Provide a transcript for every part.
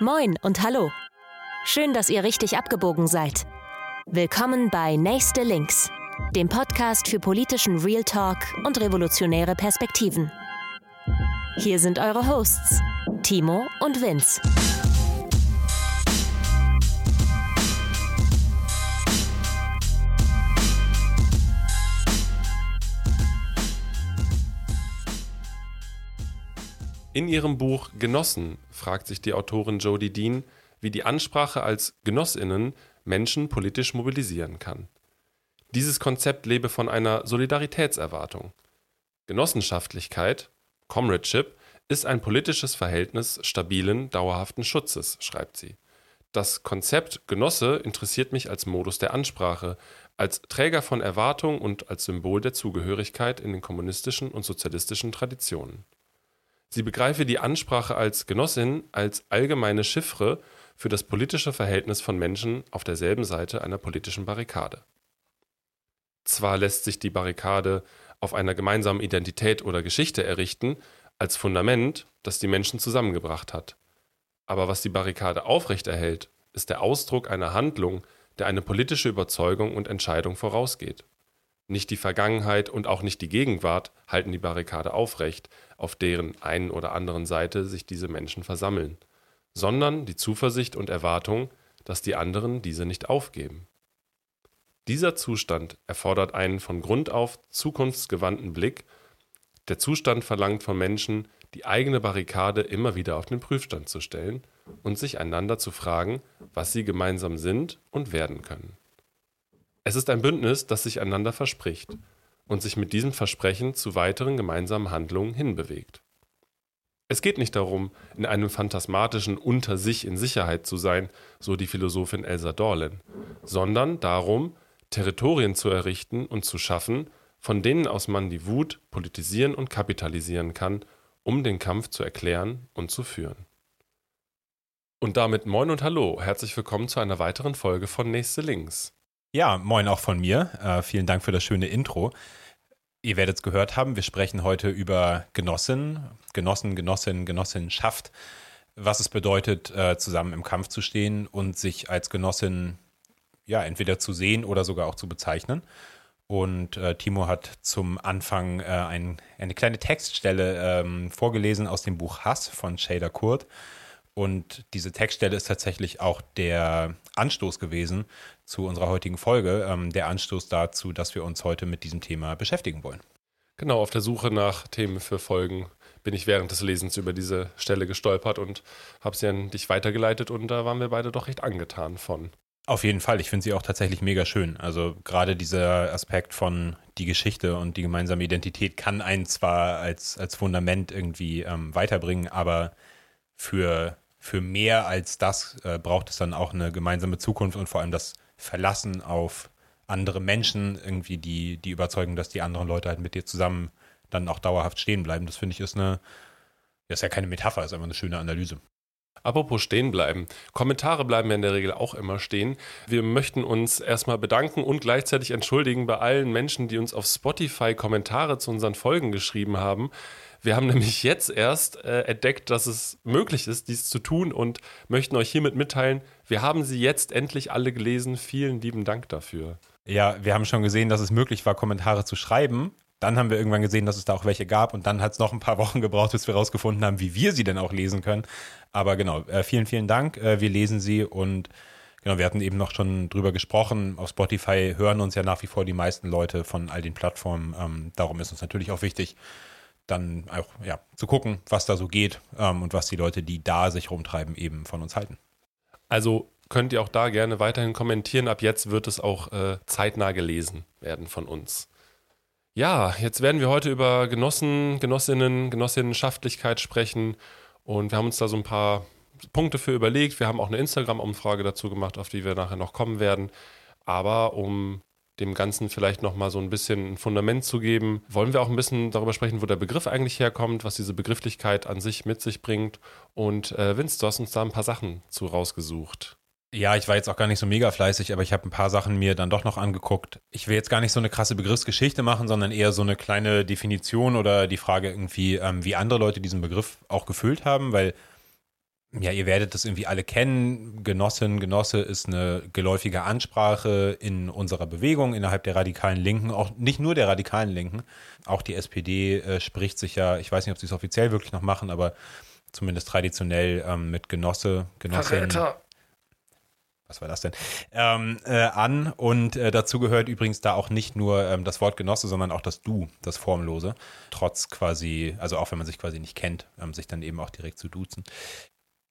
Moin und hallo. Schön, dass ihr richtig abgebogen seid. Willkommen bei Nächste Links, dem Podcast für politischen Real Talk und revolutionäre Perspektiven. Hier sind eure Hosts, Timo und Vince. In ihrem Buch Genossen fragt sich die Autorin Jodie Dean, wie die Ansprache als Genossinnen Menschen politisch mobilisieren kann. Dieses Konzept lebe von einer Solidaritätserwartung. Genossenschaftlichkeit, Comradeship, ist ein politisches Verhältnis stabilen, dauerhaften Schutzes, schreibt sie. Das Konzept Genosse interessiert mich als Modus der Ansprache, als Träger von Erwartung und als Symbol der Zugehörigkeit in den kommunistischen und sozialistischen Traditionen. Sie begreife die Ansprache als Genossin als allgemeine Chiffre für das politische Verhältnis von Menschen auf derselben Seite einer politischen Barrikade. Zwar lässt sich die Barrikade auf einer gemeinsamen Identität oder Geschichte errichten, als Fundament, das die Menschen zusammengebracht hat. Aber was die Barrikade aufrechterhält, ist der Ausdruck einer Handlung, der eine politische Überzeugung und Entscheidung vorausgeht. Nicht die Vergangenheit und auch nicht die Gegenwart halten die Barrikade aufrecht, auf deren einen oder anderen Seite sich diese Menschen versammeln, sondern die Zuversicht und Erwartung, dass die anderen diese nicht aufgeben. Dieser Zustand erfordert einen von Grund auf zukunftsgewandten Blick. Der Zustand verlangt von Menschen, die eigene Barrikade immer wieder auf den Prüfstand zu stellen und sich einander zu fragen, was sie gemeinsam sind und werden können. Es ist ein Bündnis, das sich einander verspricht und sich mit diesem Versprechen zu weiteren gemeinsamen Handlungen hinbewegt. Es geht nicht darum, in einem phantasmatischen Unter sich in Sicherheit zu sein, so die Philosophin Elsa Dorlen, sondern darum, Territorien zu errichten und zu schaffen, von denen aus man die Wut politisieren und kapitalisieren kann, um den Kampf zu erklären und zu führen. Und damit moin und hallo, herzlich willkommen zu einer weiteren Folge von Nächste Links. Ja, moin auch von mir. Äh, vielen Dank für das schöne Intro. Ihr werdet es gehört haben, wir sprechen heute über Genossin, Genossen, Genossin, Genossenschaft, was es bedeutet, äh, zusammen im Kampf zu stehen und sich als Genossin ja entweder zu sehen oder sogar auch zu bezeichnen. Und äh, Timo hat zum Anfang äh, ein, eine kleine Textstelle ähm, vorgelesen aus dem Buch Hass von Shader Kurt. Und diese Textstelle ist tatsächlich auch der Anstoß gewesen zu unserer heutigen Folge, ähm, der Anstoß dazu, dass wir uns heute mit diesem Thema beschäftigen wollen. Genau, auf der Suche nach Themen für Folgen bin ich während des Lesens über diese Stelle gestolpert und habe sie an dich weitergeleitet und da waren wir beide doch recht angetan von. Auf jeden Fall, ich finde sie auch tatsächlich mega schön. Also gerade dieser Aspekt von die Geschichte und die gemeinsame Identität kann einen zwar als, als Fundament irgendwie ähm, weiterbringen, aber für für mehr als das äh, braucht es dann auch eine gemeinsame Zukunft und vor allem das Verlassen auf andere Menschen, irgendwie die, die Überzeugung, dass die anderen Leute halt mit dir zusammen dann auch dauerhaft stehen bleiben. Das finde ich ist eine, das ist ja keine Metapher, ist einfach eine schöne Analyse. Apropos stehen bleiben. Kommentare bleiben ja in der Regel auch immer stehen. Wir möchten uns erstmal bedanken und gleichzeitig entschuldigen bei allen Menschen, die uns auf Spotify Kommentare zu unseren Folgen geschrieben haben. Wir haben nämlich jetzt erst äh, entdeckt, dass es möglich ist, dies zu tun und möchten euch hiermit mitteilen, wir haben sie jetzt endlich alle gelesen. Vielen lieben Dank dafür. Ja, wir haben schon gesehen, dass es möglich war, Kommentare zu schreiben. Dann haben wir irgendwann gesehen, dass es da auch welche gab und dann hat es noch ein paar Wochen gebraucht, bis wir herausgefunden haben, wie wir sie denn auch lesen können. Aber genau, äh, vielen, vielen Dank. Äh, wir lesen sie und genau, wir hatten eben noch schon drüber gesprochen. Auf Spotify hören uns ja nach wie vor die meisten Leute von all den Plattformen. Ähm, darum ist uns natürlich auch wichtig, dann auch ja, zu gucken, was da so geht ähm, und was die Leute, die da sich rumtreiben, eben von uns halten. Also könnt ihr auch da gerne weiterhin kommentieren. Ab jetzt wird es auch äh, zeitnah gelesen werden von uns. Ja, jetzt werden wir heute über Genossen, Genossinnen, Genossinnenschaftlichkeit sprechen und wir haben uns da so ein paar Punkte für überlegt. Wir haben auch eine Instagram-Umfrage dazu gemacht, auf die wir nachher noch kommen werden. Aber um dem Ganzen vielleicht nochmal so ein bisschen ein Fundament zu geben, wollen wir auch ein bisschen darüber sprechen, wo der Begriff eigentlich herkommt, was diese Begrifflichkeit an sich mit sich bringt. Und äh, Vince, du hast uns da ein paar Sachen zu rausgesucht. Ja, ich war jetzt auch gar nicht so mega fleißig, aber ich habe ein paar Sachen mir dann doch noch angeguckt. Ich will jetzt gar nicht so eine krasse Begriffsgeschichte machen, sondern eher so eine kleine Definition oder die Frage irgendwie, ähm, wie andere Leute diesen Begriff auch gefüllt haben, weil ja, ihr werdet das irgendwie alle kennen. Genossin, Genosse ist eine geläufige Ansprache in unserer Bewegung innerhalb der radikalen Linken, auch nicht nur der radikalen Linken. Auch die SPD äh, spricht sich ja, ich weiß nicht, ob sie es offiziell wirklich noch machen, aber zumindest traditionell ähm, mit Genosse, Genossin. Verräter. Was war das denn? Ähm, äh, an und äh, dazu gehört übrigens da auch nicht nur ähm, das Wort Genosse, sondern auch das Du, das Formlose. Trotz quasi, also auch wenn man sich quasi nicht kennt, ähm, sich dann eben auch direkt zu duzen.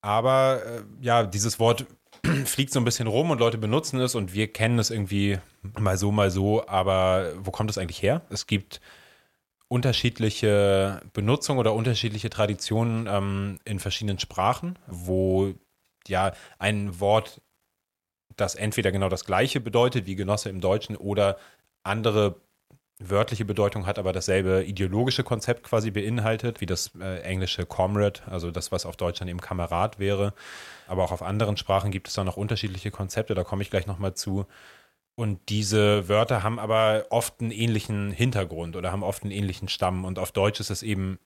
Aber äh, ja, dieses Wort fliegt so ein bisschen rum und Leute benutzen es und wir kennen es irgendwie mal so, mal so. Aber wo kommt es eigentlich her? Es gibt unterschiedliche Benutzung oder unterschiedliche Traditionen ähm, in verschiedenen Sprachen, wo ja ein Wort, das entweder genau das gleiche bedeutet wie Genosse im Deutschen oder andere wörtliche Bedeutung hat, aber dasselbe ideologische Konzept quasi beinhaltet, wie das äh, englische Comrade, also das, was auf Deutsch dann eben Kamerad wäre. Aber auch auf anderen Sprachen gibt es da noch unterschiedliche Konzepte, da komme ich gleich nochmal zu. Und diese Wörter haben aber oft einen ähnlichen Hintergrund oder haben oft einen ähnlichen Stamm. Und auf Deutsch ist es eben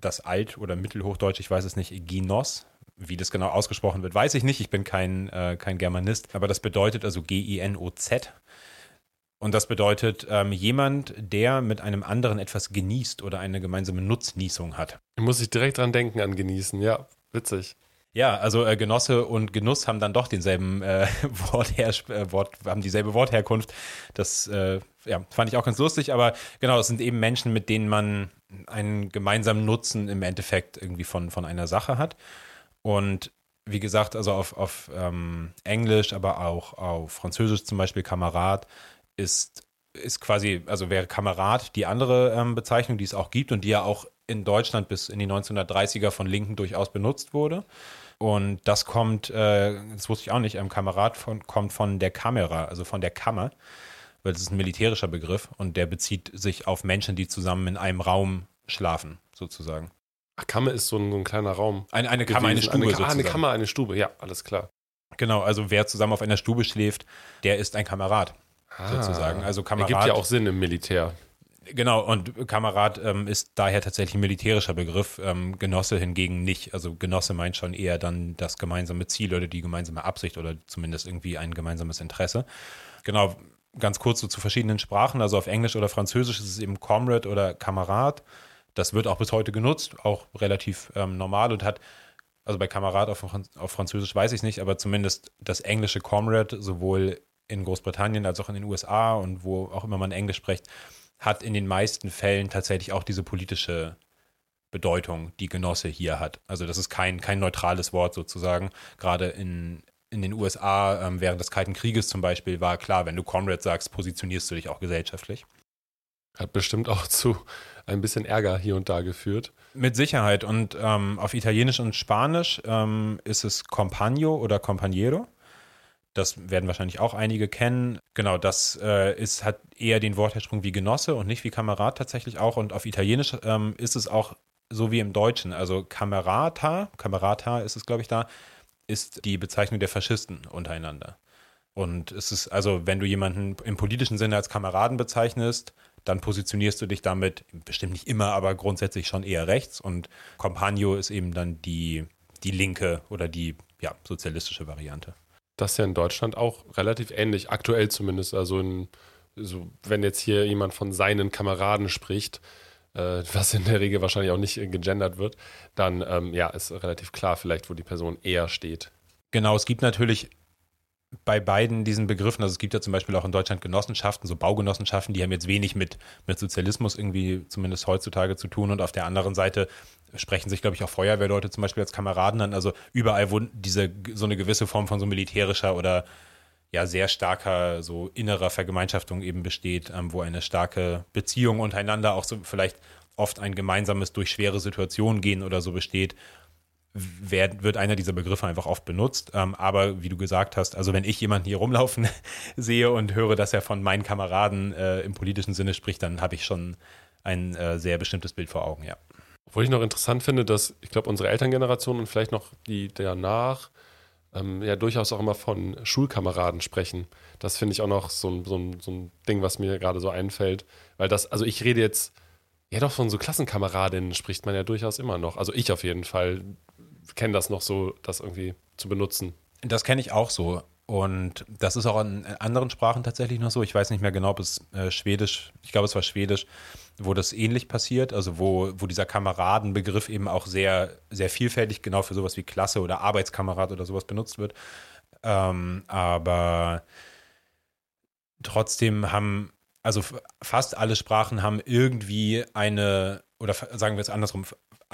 das Alt- oder Mittelhochdeutsch, ich weiß es nicht, Ginos. Wie das genau ausgesprochen wird, weiß ich nicht. Ich bin kein, äh, kein Germanist. Aber das bedeutet also G-I-N-O-Z. Und das bedeutet ähm, jemand, der mit einem anderen etwas genießt oder eine gemeinsame Nutznießung hat. Muss ich direkt dran denken an genießen, ja, witzig. Ja, also äh, Genosse und Genuss haben dann doch denselben äh, Worther äh, Wort, haben dieselbe Wortherkunft. Das äh, ja, fand ich auch ganz lustig, aber genau, es sind eben Menschen, mit denen man einen gemeinsamen Nutzen im Endeffekt irgendwie von, von einer Sache hat. Und wie gesagt, also auf, auf ähm, Englisch, aber auch auf Französisch zum Beispiel Kamerad ist, ist quasi, also wäre Kamerad die andere ähm, Bezeichnung, die es auch gibt und die ja auch in Deutschland bis in die 1930er von Linken durchaus benutzt wurde. Und das kommt, äh, das wusste ich auch nicht, ein Kamerad von, kommt von der Kamera, also von der Kammer, weil das ist ein militärischer Begriff und der bezieht sich auf Menschen, die zusammen in einem Raum schlafen, sozusagen. Ach, Kammer ist so ein, so ein kleiner Raum. Eine, eine Kammer, eine Stube. Eine, ah, eine Kammer, eine Stube, ja, alles klar. Genau, also wer zusammen auf einer Stube schläft, der ist ein Kamerad ah, sozusagen. Also Kamerad. Ergibt ja auch Sinn im Militär. Genau, und Kamerad ähm, ist daher tatsächlich ein militärischer Begriff, ähm, Genosse hingegen nicht. Also Genosse meint schon eher dann das gemeinsame Ziel oder die gemeinsame Absicht oder zumindest irgendwie ein gemeinsames Interesse. Genau, ganz kurz so zu verschiedenen Sprachen, also auf Englisch oder Französisch ist es eben Comrade oder Kamerad. Das wird auch bis heute genutzt, auch relativ ähm, normal und hat, also bei Kamerad auf, auf Französisch weiß ich es nicht, aber zumindest das englische Comrade sowohl in Großbritannien als auch in den USA und wo auch immer man Englisch spricht, hat in den meisten Fällen tatsächlich auch diese politische Bedeutung, die Genosse hier hat. Also das ist kein, kein neutrales Wort sozusagen. Gerade in, in den USA ähm, während des Kalten Krieges zum Beispiel war klar, wenn du Comrade sagst, positionierst du dich auch gesellschaftlich. Hat bestimmt auch zu ein bisschen Ärger hier und da geführt. Mit Sicherheit. Und ähm, auf Italienisch und Spanisch ähm, ist es Compagno oder Compañero. Das werden wahrscheinlich auch einige kennen. Genau, das äh, ist, hat eher den Wortherrsprung wie Genosse und nicht wie Kamerad tatsächlich auch. Und auf Italienisch ähm, ist es auch so wie im Deutschen. Also Camerata, Camerata ist es, glaube ich, da, ist die Bezeichnung der Faschisten untereinander. Und es ist also, wenn du jemanden im politischen Sinne als Kameraden bezeichnest, dann positionierst du dich damit bestimmt nicht immer, aber grundsätzlich schon eher rechts. Und Compagno ist eben dann die, die linke oder die ja, sozialistische Variante das ist ja in Deutschland auch relativ ähnlich, aktuell zumindest. Also, in, so, wenn jetzt hier jemand von seinen Kameraden spricht, äh, was in der Regel wahrscheinlich auch nicht gegendert wird, dann ähm, ja, ist relativ klar vielleicht, wo die Person eher steht. Genau, es gibt natürlich bei beiden diesen Begriffen, also es gibt ja zum Beispiel auch in Deutschland Genossenschaften, so Baugenossenschaften, die haben jetzt wenig mit, mit Sozialismus irgendwie zumindest heutzutage zu tun und auf der anderen Seite sprechen sich, glaube ich, auch Feuerwehrleute zum Beispiel als Kameraden an. Also überall, wo diese so eine gewisse Form von so militärischer oder ja sehr starker so innerer Vergemeinschaftung eben besteht, ähm, wo eine starke Beziehung untereinander auch so vielleicht oft ein gemeinsames durch schwere Situationen gehen oder so besteht, werd, wird einer dieser Begriffe einfach oft benutzt. Ähm, aber wie du gesagt hast, also wenn ich jemanden hier rumlaufen sehe und höre, dass er von meinen Kameraden äh, im politischen Sinne spricht, dann habe ich schon ein äh, sehr bestimmtes Bild vor Augen, ja. Obwohl ich noch interessant finde, dass ich glaube, unsere Elterngeneration und vielleicht noch die danach ähm, ja durchaus auch immer von Schulkameraden sprechen. Das finde ich auch noch so ein, so, ein, so ein Ding, was mir gerade so einfällt. Weil das, also ich rede jetzt, ja doch von so Klassenkameradinnen spricht man ja durchaus immer noch. Also ich auf jeden Fall. Kenne das noch so, das irgendwie zu benutzen. Das kenne ich auch so. Und das ist auch in anderen Sprachen tatsächlich noch so. Ich weiß nicht mehr genau, ob es äh, Schwedisch, ich glaube, es war Schwedisch, wo das ähnlich passiert. Also wo, wo dieser Kameradenbegriff eben auch sehr, sehr vielfältig genau für sowas wie Klasse oder Arbeitskamerad oder sowas benutzt wird. Ähm, aber trotzdem haben, also fast alle Sprachen haben irgendwie eine, oder sagen wir es andersrum,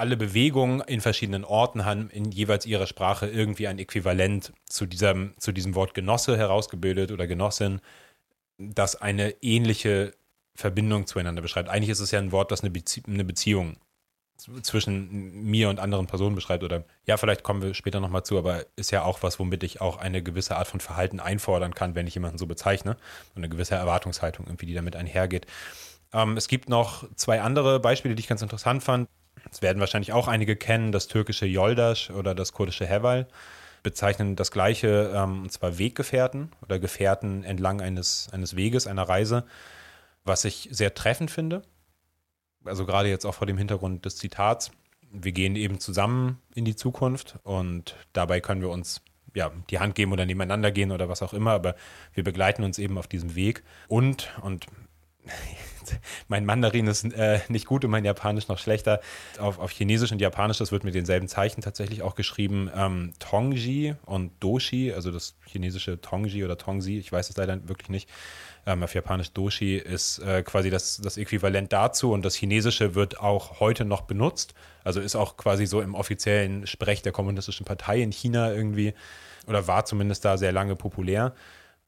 alle Bewegungen in verschiedenen Orten haben in jeweils ihrer Sprache irgendwie ein Äquivalent zu diesem, zu diesem Wort Genosse herausgebildet oder Genossin, das eine ähnliche Verbindung zueinander beschreibt. Eigentlich ist es ja ein Wort, das eine, Bezie eine Beziehung zwischen mir und anderen Personen beschreibt oder ja, vielleicht kommen wir später nochmal zu, aber ist ja auch was, womit ich auch eine gewisse Art von Verhalten einfordern kann, wenn ich jemanden so bezeichne eine gewisse Erwartungshaltung irgendwie, die damit einhergeht. Ähm, es gibt noch zwei andere Beispiele, die ich ganz interessant fand. Es werden wahrscheinlich auch einige kennen, das türkische Yoldaş oder das kurdische Heval bezeichnen das gleiche, ähm, und zwar Weggefährten oder Gefährten entlang eines, eines Weges, einer Reise, was ich sehr treffend finde. Also gerade jetzt auch vor dem Hintergrund des Zitats. Wir gehen eben zusammen in die Zukunft und dabei können wir uns ja, die Hand geben oder nebeneinander gehen oder was auch immer, aber wir begleiten uns eben auf diesem Weg. Und, und mein Mandarin ist äh, nicht gut und mein Japanisch noch schlechter. Auf, auf Chinesisch und Japanisch, das wird mit denselben Zeichen tatsächlich auch geschrieben, ähm, Tongji und Doshi, also das chinesische Tongji oder Tongzi, ich weiß es leider wirklich nicht. Ähm, auf Japanisch Doshi ist äh, quasi das, das Äquivalent dazu und das Chinesische wird auch heute noch benutzt. Also ist auch quasi so im offiziellen Sprech der Kommunistischen Partei in China irgendwie oder war zumindest da sehr lange populär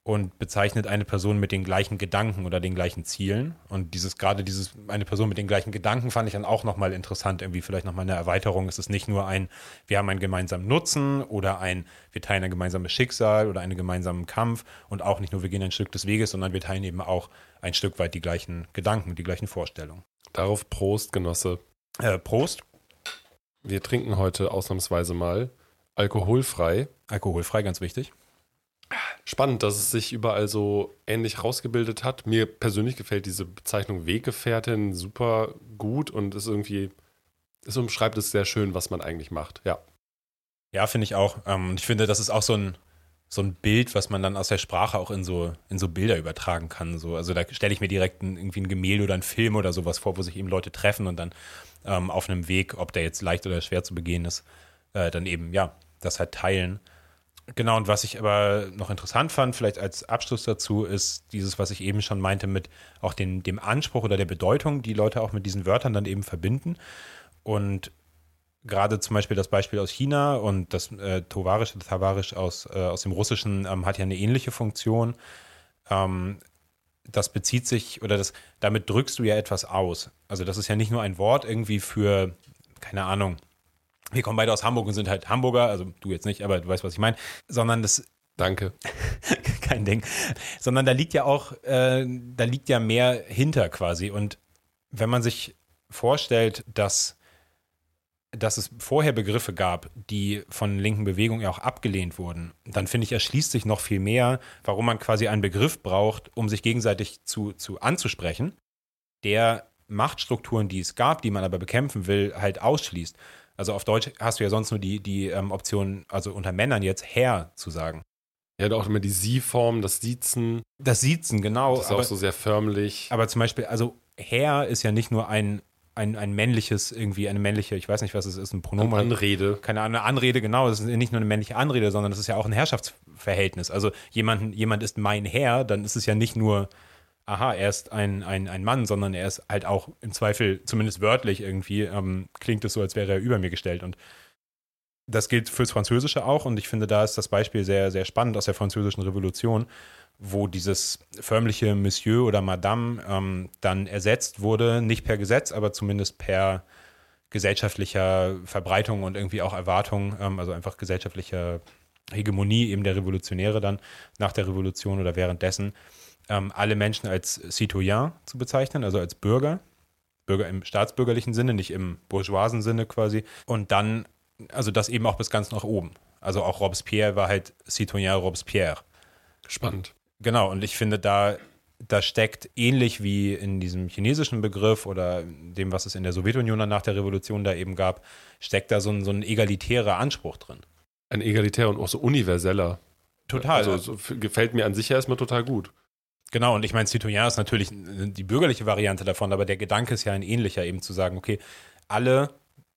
und bezeichnet eine Person mit den gleichen Gedanken oder den gleichen Zielen. Und dieses, gerade dieses, eine Person mit den gleichen Gedanken fand ich dann auch nochmal interessant, irgendwie vielleicht nochmal eine Erweiterung. Es ist nicht nur ein, wir haben einen gemeinsamen Nutzen oder ein, wir teilen ein gemeinsames Schicksal oder einen gemeinsamen Kampf und auch nicht nur, wir gehen ein Stück des Weges, sondern wir teilen eben auch ein Stück weit die gleichen Gedanken, die gleichen Vorstellungen. Darauf Prost, Genosse. Äh, Prost. Wir trinken heute ausnahmsweise mal alkoholfrei. Alkoholfrei, ganz wichtig. Spannend, dass es sich überall so ähnlich rausgebildet hat. Mir persönlich gefällt diese Bezeichnung Weggefährtin super gut und ist irgendwie, es umschreibt es sehr schön, was man eigentlich macht. Ja. Ja, finde ich auch. Ähm, ich finde, das ist auch so ein, so ein Bild, was man dann aus der Sprache auch in so, in so Bilder übertragen kann. So, also da stelle ich mir direkt ein, irgendwie ein Gemälde oder einen Film oder sowas vor, wo sich eben Leute treffen und dann ähm, auf einem Weg, ob der jetzt leicht oder schwer zu begehen ist, äh, dann eben, ja, das halt teilen. Genau, und was ich aber noch interessant fand, vielleicht als Abschluss dazu, ist dieses, was ich eben schon meinte, mit auch den, dem Anspruch oder der Bedeutung, die Leute auch mit diesen Wörtern dann eben verbinden. Und gerade zum Beispiel das Beispiel aus China und das äh, Tovarisch, Tavarisch aus, äh, aus dem Russischen ähm, hat ja eine ähnliche Funktion. Ähm, das bezieht sich oder das, damit drückst du ja etwas aus. Also das ist ja nicht nur ein Wort irgendwie für, keine Ahnung, wir kommen beide aus Hamburg und sind halt Hamburger, also du jetzt nicht, aber du weißt, was ich meine, sondern das. Danke. kein Ding. Sondern da liegt ja auch, äh, da liegt ja mehr hinter quasi. Und wenn man sich vorstellt, dass, dass es vorher Begriffe gab, die von linken Bewegungen ja auch abgelehnt wurden, dann finde ich, erschließt sich noch viel mehr, warum man quasi einen Begriff braucht, um sich gegenseitig zu, zu anzusprechen, der Machtstrukturen, die es gab, die man aber bekämpfen will, halt ausschließt. Also auf Deutsch hast du ja sonst nur die, die ähm, Option, also unter Männern jetzt Herr zu sagen. Ja, auch immer die Sie-Form, das Siezen. Das Siezen, genau. Das ist aber, auch so sehr förmlich. Aber zum Beispiel, also Herr ist ja nicht nur ein, ein, ein männliches, irgendwie eine männliche, ich weiß nicht, was es ist, ein Pronomen. Eine Anrede. Keine Ahnung, eine Anrede, genau. Das ist nicht nur eine männliche Anrede, sondern das ist ja auch ein Herrschaftsverhältnis. Also jemand, jemand ist mein Herr, dann ist es ja nicht nur aha, er ist ein, ein, ein Mann, sondern er ist halt auch im Zweifel, zumindest wörtlich irgendwie, ähm, klingt es so, als wäre er über mir gestellt. Und das gilt fürs Französische auch. Und ich finde, da ist das Beispiel sehr, sehr spannend aus der Französischen Revolution, wo dieses förmliche Monsieur oder Madame ähm, dann ersetzt wurde, nicht per Gesetz, aber zumindest per gesellschaftlicher Verbreitung und irgendwie auch Erwartung, ähm, also einfach gesellschaftlicher Hegemonie eben der Revolutionäre dann nach der Revolution oder währenddessen ähm, alle Menschen als Citoyen zu bezeichnen, also als Bürger. Bürger im staatsbürgerlichen Sinne, nicht im bourgeoisen Sinne quasi. Und dann, also das eben auch bis ganz nach oben. Also auch Robespierre war halt Citoyen Robespierre. Spannend. Genau, und ich finde, da da steckt ähnlich wie in diesem chinesischen Begriff oder dem, was es in der Sowjetunion nach der Revolution da eben gab, steckt da so ein, so ein egalitärer Anspruch drin. Ein egalitärer und auch so universeller. Total. Also so, gefällt mir an sich erstmal total gut. Genau, und ich meine, Citoyen ist natürlich die bürgerliche Variante davon, aber der Gedanke ist ja ein ähnlicher, eben zu sagen, okay, alle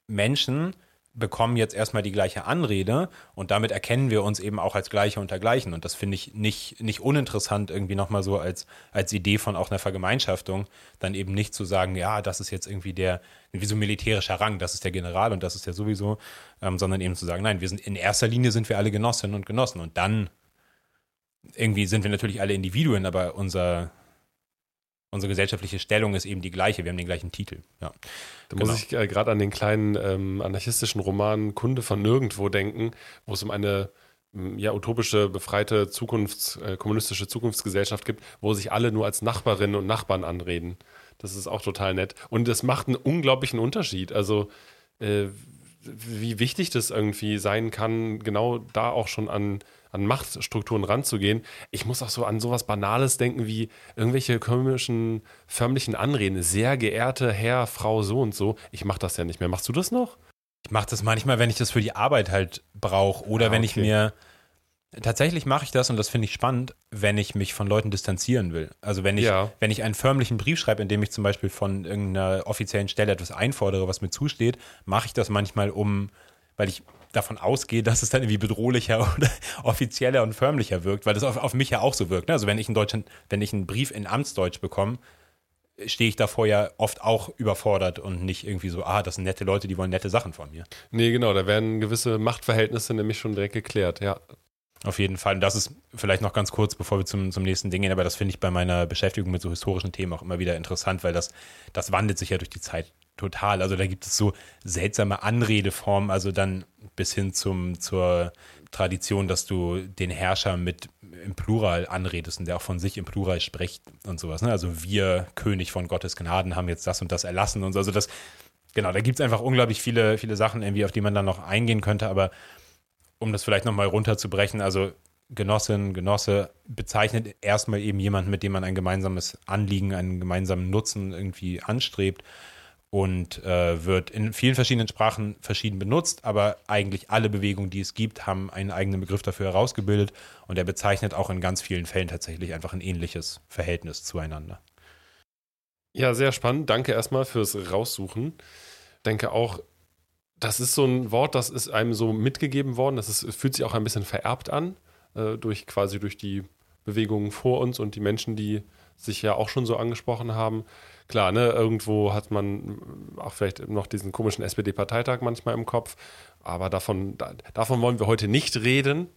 Menschen bekommen jetzt erstmal die gleiche Anrede und damit erkennen wir uns eben auch als Gleiche unter Gleichen. Und das finde ich nicht, nicht uninteressant, irgendwie nochmal so als, als Idee von auch einer Vergemeinschaftung, dann eben nicht zu sagen, ja, das ist jetzt irgendwie der, wie so militärischer Rang, das ist der General und das ist ja sowieso, ähm, sondern eben zu sagen, nein, wir sind in erster Linie sind wir alle Genossinnen und Genossen und dann irgendwie sind wir natürlich alle Individuen, aber unser, unsere gesellschaftliche Stellung ist eben die gleiche. Wir haben den gleichen Titel. Ja. Da genau. muss ich äh, gerade an den kleinen ähm, anarchistischen Roman Kunde von Nirgendwo denken, wo es um eine ja, utopische, befreite Zukunfts-, äh, kommunistische Zukunftsgesellschaft gibt, wo sich alle nur als Nachbarinnen und Nachbarn anreden. Das ist auch total nett. Und das macht einen unglaublichen Unterschied. Also, äh, wie wichtig das irgendwie sein kann, genau da auch schon an an Machtstrukturen ranzugehen. Ich muss auch so an sowas Banales denken wie irgendwelche komischen, förmlichen Anreden. Sehr geehrte Herr, Frau, so und so. Ich mache das ja nicht mehr. Machst du das noch? Ich mache das manchmal, wenn ich das für die Arbeit halt brauche oder ah, wenn okay. ich mir Tatsächlich mache ich das und das finde ich spannend, wenn ich mich von Leuten distanzieren will. Also wenn ich, ja. wenn ich einen förmlichen Brief schreibe, in dem ich zum Beispiel von irgendeiner offiziellen Stelle etwas einfordere, was mir zusteht, mache ich das manchmal um, weil ich davon ausgehe, dass es dann irgendwie bedrohlicher oder offizieller und förmlicher wirkt, weil das auf, auf mich ja auch so wirkt. Ne? Also wenn ich in Deutschland, wenn ich einen Brief in Amtsdeutsch bekomme, stehe ich davor ja oft auch überfordert und nicht irgendwie so, ah, das sind nette Leute, die wollen nette Sachen von mir. Nee, genau, da werden gewisse Machtverhältnisse nämlich schon direkt geklärt, ja. Auf jeden Fall. Und das ist vielleicht noch ganz kurz, bevor wir zum, zum nächsten Ding gehen, aber das finde ich bei meiner Beschäftigung mit so historischen Themen auch immer wieder interessant, weil das, das wandelt sich ja durch die Zeit total. Also da gibt es so seltsame Anredeformen, also dann bis hin zum, zur Tradition, dass du den Herrscher mit im Plural anredest und der auch von sich im Plural spricht und sowas. Ne? Also wir, König von Gottes Gnaden, haben jetzt das und das erlassen und so. Also das, genau, da gibt es einfach unglaublich viele, viele Sachen irgendwie, auf die man dann noch eingehen könnte, aber um das vielleicht nochmal runterzubrechen, also Genossin, Genosse bezeichnet erstmal eben jemanden, mit dem man ein gemeinsames Anliegen, einen gemeinsamen Nutzen irgendwie anstrebt und äh, wird in vielen verschiedenen Sprachen verschieden benutzt, aber eigentlich alle Bewegungen, die es gibt, haben einen eigenen Begriff dafür herausgebildet und er bezeichnet auch in ganz vielen Fällen tatsächlich einfach ein ähnliches Verhältnis zueinander. Ja, sehr spannend. Danke erstmal fürs Raussuchen. Denke auch, das ist so ein Wort, das ist einem so mitgegeben worden. Das ist, fühlt sich auch ein bisschen vererbt an, äh, durch quasi durch die Bewegungen vor uns und die Menschen, die sich ja auch schon so angesprochen haben klar, ne, irgendwo hat man auch vielleicht noch diesen komischen SPD-Parteitag manchmal im Kopf, aber davon, da, davon wollen wir heute nicht reden.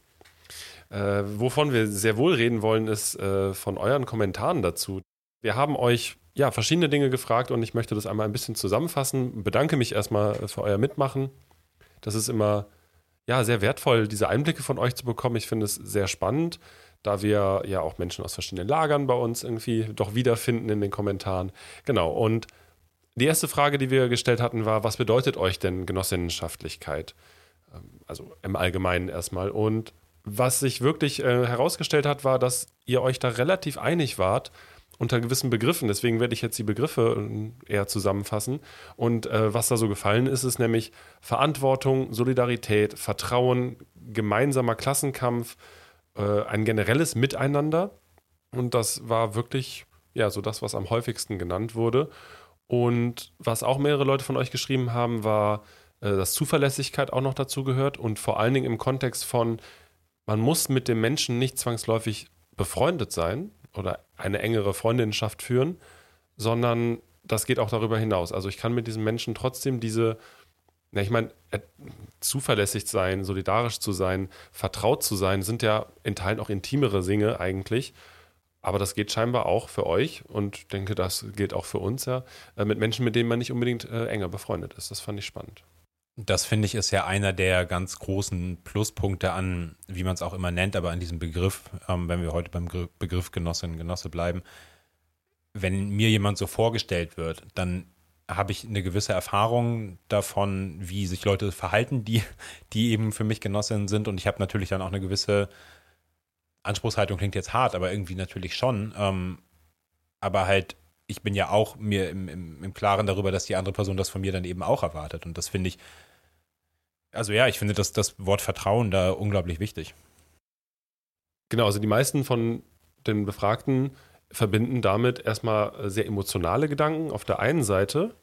Äh, wovon wir sehr wohl reden wollen, ist äh, von euren Kommentaren dazu. Wir haben euch ja verschiedene Dinge gefragt und ich möchte das einmal ein bisschen zusammenfassen. Bedanke mich erstmal für euer Mitmachen. Das ist immer ja sehr wertvoll, diese Einblicke von euch zu bekommen. Ich finde es sehr spannend da wir ja auch Menschen aus verschiedenen Lagern bei uns irgendwie doch wiederfinden in den Kommentaren. Genau, und die erste Frage, die wir gestellt hatten, war, was bedeutet euch denn Genossinnenschaftlichkeit? Ähm, also im Allgemeinen erstmal. Und was sich wirklich äh, herausgestellt hat, war, dass ihr euch da relativ einig wart unter gewissen Begriffen. Deswegen werde ich jetzt die Begriffe äh, eher zusammenfassen. Und äh, was da so gefallen ist, ist nämlich Verantwortung, Solidarität, Vertrauen, gemeinsamer Klassenkampf, äh, ein generelles Miteinander. Und das war wirklich, ja, so das, was am häufigsten genannt wurde. Und was auch mehrere Leute von euch geschrieben haben, war, äh, dass Zuverlässigkeit auch noch dazu gehört und vor allen Dingen im Kontext von, man muss mit dem Menschen nicht zwangsläufig befreundet sein oder eine engere Freundinnenschaft führen, sondern das geht auch darüber hinaus. Also ich kann mit diesem Menschen trotzdem diese ja, ich meine, äh, zuverlässig sein, solidarisch zu sein, vertraut zu sein, sind ja in Teilen auch intimere Dinge eigentlich. Aber das geht scheinbar auch für euch und denke, das gilt auch für uns ja, äh, mit Menschen, mit denen man nicht unbedingt äh, enger befreundet ist. Das fand ich spannend. Das finde ich ist ja einer der ganz großen Pluspunkte an, wie man es auch immer nennt, aber an diesem Begriff, ähm, wenn wir heute beim Begriff Genossin, Genosse bleiben. Wenn mir jemand so vorgestellt wird, dann habe ich eine gewisse Erfahrung davon, wie sich Leute verhalten, die, die eben für mich Genossinnen sind. Und ich habe natürlich dann auch eine gewisse Anspruchshaltung, klingt jetzt hart, aber irgendwie natürlich schon. Ähm, aber halt, ich bin ja auch mir im, im, im Klaren darüber, dass die andere Person das von mir dann eben auch erwartet. Und das finde ich, also ja, ich finde das, das Wort Vertrauen da unglaublich wichtig. Genau, also die meisten von den Befragten verbinden damit erstmal sehr emotionale Gedanken auf der einen Seite,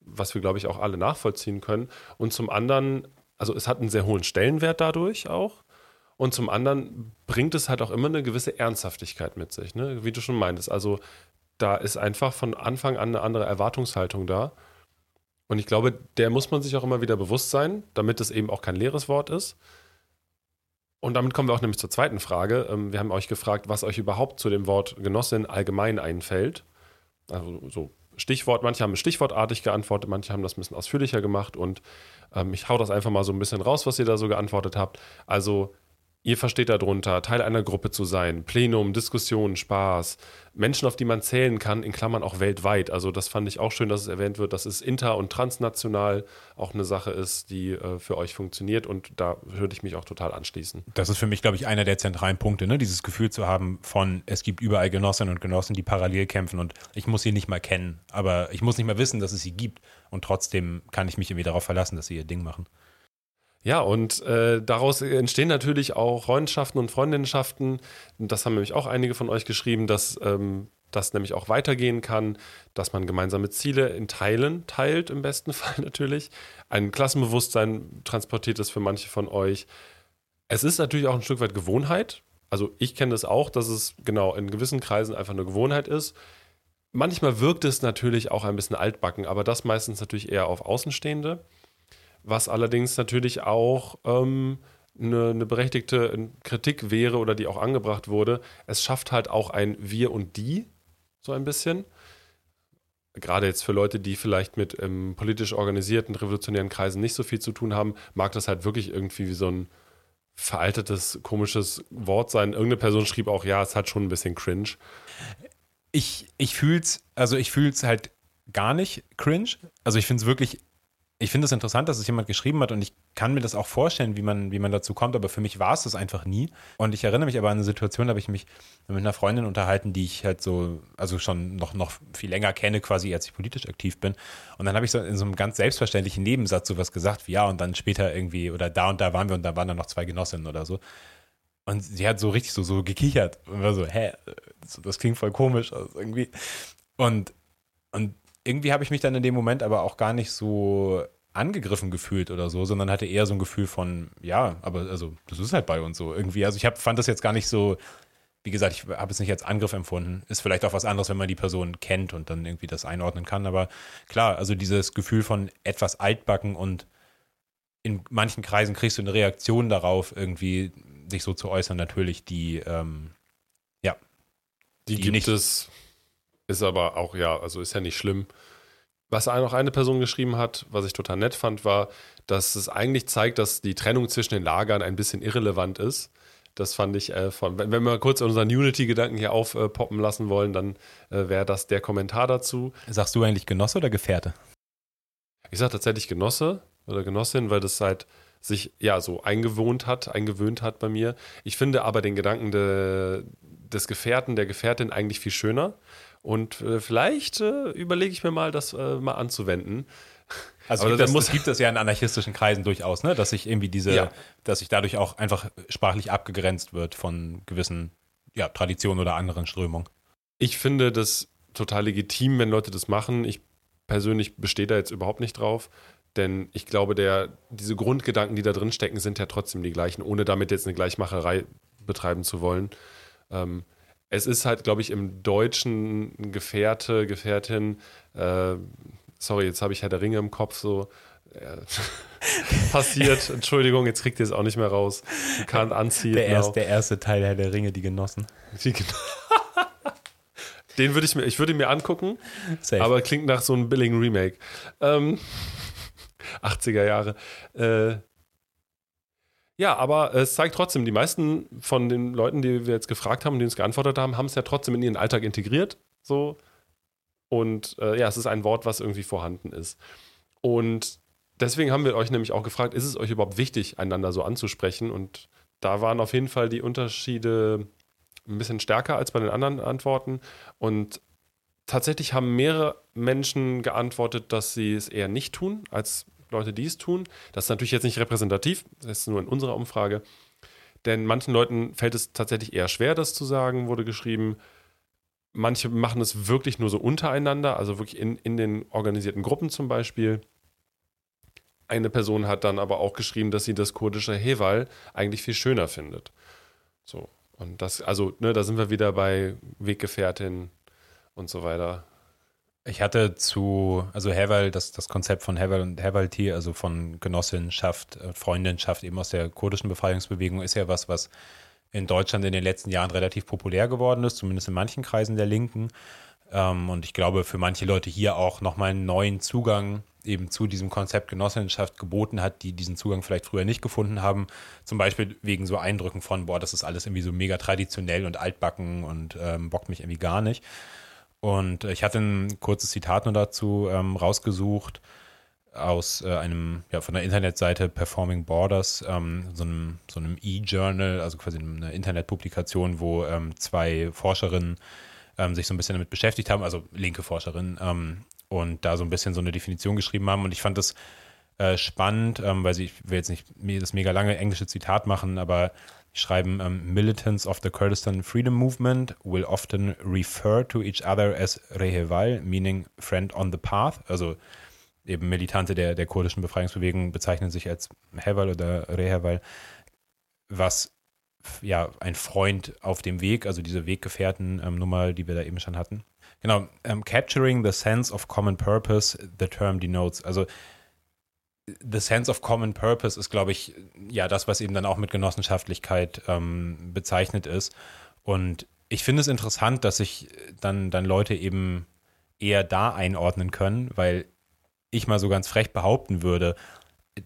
was wir, glaube ich, auch alle nachvollziehen können. Und zum anderen, also es hat einen sehr hohen Stellenwert dadurch auch. Und zum anderen bringt es halt auch immer eine gewisse Ernsthaftigkeit mit sich, ne? wie du schon meintest. Also da ist einfach von Anfang an eine andere Erwartungshaltung da. Und ich glaube, der muss man sich auch immer wieder bewusst sein, damit es eben auch kein leeres Wort ist. Und damit kommen wir auch nämlich zur zweiten Frage. Ähm, wir haben euch gefragt, was euch überhaupt zu dem Wort Genossin allgemein einfällt. Also so Stichwort, manche haben stichwortartig geantwortet, manche haben das ein bisschen ausführlicher gemacht und ähm, ich hau das einfach mal so ein bisschen raus, was ihr da so geantwortet habt. Also Ihr versteht darunter, Teil einer Gruppe zu sein, Plenum, Diskussionen, Spaß, Menschen, auf die man zählen kann, in Klammern auch weltweit. Also das fand ich auch schön, dass es erwähnt wird, dass es inter- und transnational auch eine Sache ist, die äh, für euch funktioniert und da würde ich mich auch total anschließen. Das ist für mich, glaube ich, einer der zentralen Punkte, ne? dieses Gefühl zu haben von, es gibt überall Genossinnen und Genossen, die parallel kämpfen und ich muss sie nicht mal kennen, aber ich muss nicht mal wissen, dass es sie gibt und trotzdem kann ich mich irgendwie darauf verlassen, dass sie ihr Ding machen. Ja, und äh, daraus entstehen natürlich auch Freundschaften und Freundinnenschaften. Das haben nämlich auch einige von euch geschrieben, dass ähm, das nämlich auch weitergehen kann, dass man gemeinsame Ziele in Teilen teilt, im besten Fall natürlich. Ein Klassenbewusstsein transportiert es für manche von euch. Es ist natürlich auch ein Stück weit Gewohnheit. Also ich kenne das auch, dass es genau in gewissen Kreisen einfach eine Gewohnheit ist. Manchmal wirkt es natürlich auch ein bisschen altbacken, aber das meistens natürlich eher auf Außenstehende was allerdings natürlich auch ähm, eine, eine, berechtigte Kritik wäre oder die auch angebracht wurde. Es schafft halt auch ein Wir und Die so ein bisschen. Gerade jetzt für Leute, die vielleicht mit ähm, politisch organisierten, revolutionären Kreisen nicht so viel zu tun haben, mag das halt wirklich irgendwie wie so ein veraltetes, komisches Wort sein. Irgendeine Person schrieb auch, ja, es hat schon ein bisschen cringe. Ich, ich es, also halt gar nicht cringe. Also ich finde es wirklich ich finde es interessant, dass es jemand geschrieben hat und ich kann mir das auch vorstellen, wie man, wie man dazu kommt, aber für mich war es das einfach nie. Und ich erinnere mich aber an eine Situation, da habe ich mich mit einer Freundin unterhalten, die ich halt so, also schon noch, noch viel länger kenne, quasi als ich politisch aktiv bin. Und dann habe ich so in so einem ganz selbstverständlichen Nebensatz sowas gesagt, wie ja, und dann später irgendwie, oder da und da waren wir und da waren dann noch zwei Genossinnen oder so. Und sie hat so richtig so, so gekichert und war so, hä, das klingt voll komisch, also irgendwie. Und, und irgendwie habe ich mich dann in dem Moment aber auch gar nicht so angegriffen gefühlt oder so, sondern hatte eher so ein Gefühl von, ja, aber also das ist halt bei uns so irgendwie. Also ich hab, fand das jetzt gar nicht so, wie gesagt, ich habe es nicht als Angriff empfunden. Ist vielleicht auch was anderes, wenn man die Person kennt und dann irgendwie das einordnen kann. Aber klar, also dieses Gefühl von etwas altbacken und in manchen Kreisen kriegst du eine Reaktion darauf, irgendwie sich so zu äußern, natürlich, die, ähm, ja. Die, die gibt nicht, es ist aber auch, ja, also ist ja nicht schlimm. Was noch eine Person geschrieben hat, was ich total nett fand, war, dass es eigentlich zeigt, dass die Trennung zwischen den Lagern ein bisschen irrelevant ist. Das fand ich äh, von, wenn, wenn wir kurz unseren Unity-Gedanken hier aufpoppen äh, lassen wollen, dann äh, wäre das der Kommentar dazu. Sagst du eigentlich Genosse oder Gefährte? Ich sage tatsächlich Genosse oder Genossin, weil das halt sich ja so eingewohnt hat, eingewöhnt hat bei mir. Ich finde aber den Gedanken de, des Gefährten, der Gefährtin eigentlich viel schöner, und äh, vielleicht äh, überlege ich mir mal, das äh, mal anzuwenden. Also gibt das, das gibt es ja in anarchistischen Kreisen durchaus, ne? dass sich irgendwie diese, ja. dass sich dadurch auch einfach sprachlich abgegrenzt wird von gewissen ja, Traditionen oder anderen Strömungen. Ich finde das total legitim, wenn Leute das machen. Ich persönlich bestehe da jetzt überhaupt nicht drauf, denn ich glaube, der, diese Grundgedanken, die da drin stecken, sind ja trotzdem die gleichen, ohne damit jetzt eine Gleichmacherei betreiben zu wollen. Ähm, es ist halt, glaube ich, im Deutschen Gefährte, Gefährtin, äh, sorry, jetzt habe ich Herr der Ringe im Kopf so. Äh, passiert, Entschuldigung, jetzt kriegt ihr es auch nicht mehr raus. Du kannst anziehen. Der, erst, der erste Teil Herr der Ringe, die Genossen. Die Gen Den würde ich mir, ich würde mir angucken, Safe. aber klingt nach so einem billigen Remake. Ähm, 80er Jahre. Äh, ja, aber es zeigt trotzdem, die meisten von den Leuten, die wir jetzt gefragt haben, die uns geantwortet haben, haben es ja trotzdem in ihren Alltag integriert. So. Und äh, ja, es ist ein Wort, was irgendwie vorhanden ist. Und deswegen haben wir euch nämlich auch gefragt, ist es euch überhaupt wichtig, einander so anzusprechen? Und da waren auf jeden Fall die Unterschiede ein bisschen stärker als bei den anderen Antworten. Und tatsächlich haben mehrere Menschen geantwortet, dass sie es eher nicht tun, als Leute, die es tun. Das ist natürlich jetzt nicht repräsentativ, das ist nur in unserer Umfrage. Denn manchen Leuten fällt es tatsächlich eher schwer, das zu sagen, wurde geschrieben. Manche machen es wirklich nur so untereinander, also wirklich in, in den organisierten Gruppen zum Beispiel. Eine Person hat dann aber auch geschrieben, dass sie das kurdische Heval eigentlich viel schöner findet. So. Und das, also, ne, da sind wir wieder bei Weggefährtin und so weiter. Ich hatte zu, also Heval, das, das Konzept von Heval und Hevalti, also von Genossinschaft, äh, Freundinschaft eben aus der kurdischen Befreiungsbewegung, ist ja was, was in Deutschland in den letzten Jahren relativ populär geworden ist, zumindest in manchen Kreisen der Linken. Ähm, und ich glaube, für manche Leute hier auch nochmal einen neuen Zugang eben zu diesem Konzept Genossenschaft geboten hat, die diesen Zugang vielleicht früher nicht gefunden haben. Zum Beispiel wegen so Eindrücken von, boah, das ist alles irgendwie so mega traditionell und altbacken und ähm, bockt mich irgendwie gar nicht. Und ich hatte ein kurzes Zitat nur dazu ähm, rausgesucht aus äh, einem, ja, von der Internetseite Performing Borders, ähm, so einem, so einem E-Journal, also quasi eine Internetpublikation, wo ähm, zwei Forscherinnen ähm, sich so ein bisschen damit beschäftigt haben, also linke Forscherinnen, ähm, und da so ein bisschen so eine Definition geschrieben haben. Und ich fand das äh, spannend, ähm, weil sie, ich will jetzt nicht das mega lange englische Zitat machen, aber schreiben, ähm, Militants of the Kurdistan Freedom Movement will often refer to each other as Reheval, meaning friend on the path. Also eben Militante der, der kurdischen Befreiungsbewegung bezeichnen sich als Heval oder Reheval, was ja ein Freund auf dem Weg, also diese Weggefährten-Nummer, ähm, die wir da eben schon hatten. Genau, um, ähm, capturing the sense of common purpose, the term denotes. Also the sense of common purpose ist, glaube ich, ja das, was eben dann auch mit Genossenschaftlichkeit ähm, bezeichnet ist. Und ich finde es interessant, dass sich dann, dann Leute eben eher da einordnen können, weil ich mal so ganz frech behaupten würde,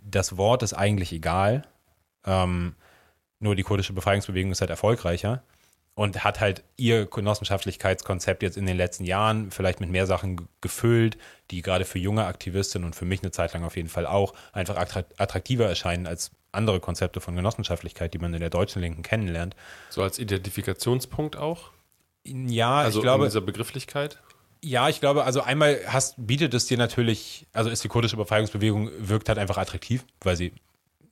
das Wort ist eigentlich egal. Ähm, nur die kurdische Befreiungsbewegung ist halt erfolgreicher und hat halt ihr Genossenschaftlichkeitskonzept jetzt in den letzten Jahren vielleicht mit mehr Sachen gefüllt, die gerade für junge Aktivistinnen und für mich eine Zeit lang auf jeden Fall auch einfach attraktiver erscheinen als andere Konzepte von Genossenschaftlichkeit, die man in der deutschen Linken kennenlernt. So als Identifikationspunkt auch? Ja, also ich glaube. In dieser Begrifflichkeit? Ja, ich glaube, also einmal hast, bietet es dir natürlich, also ist die kurdische Befreiungsbewegung, wirkt halt einfach attraktiv, weil sie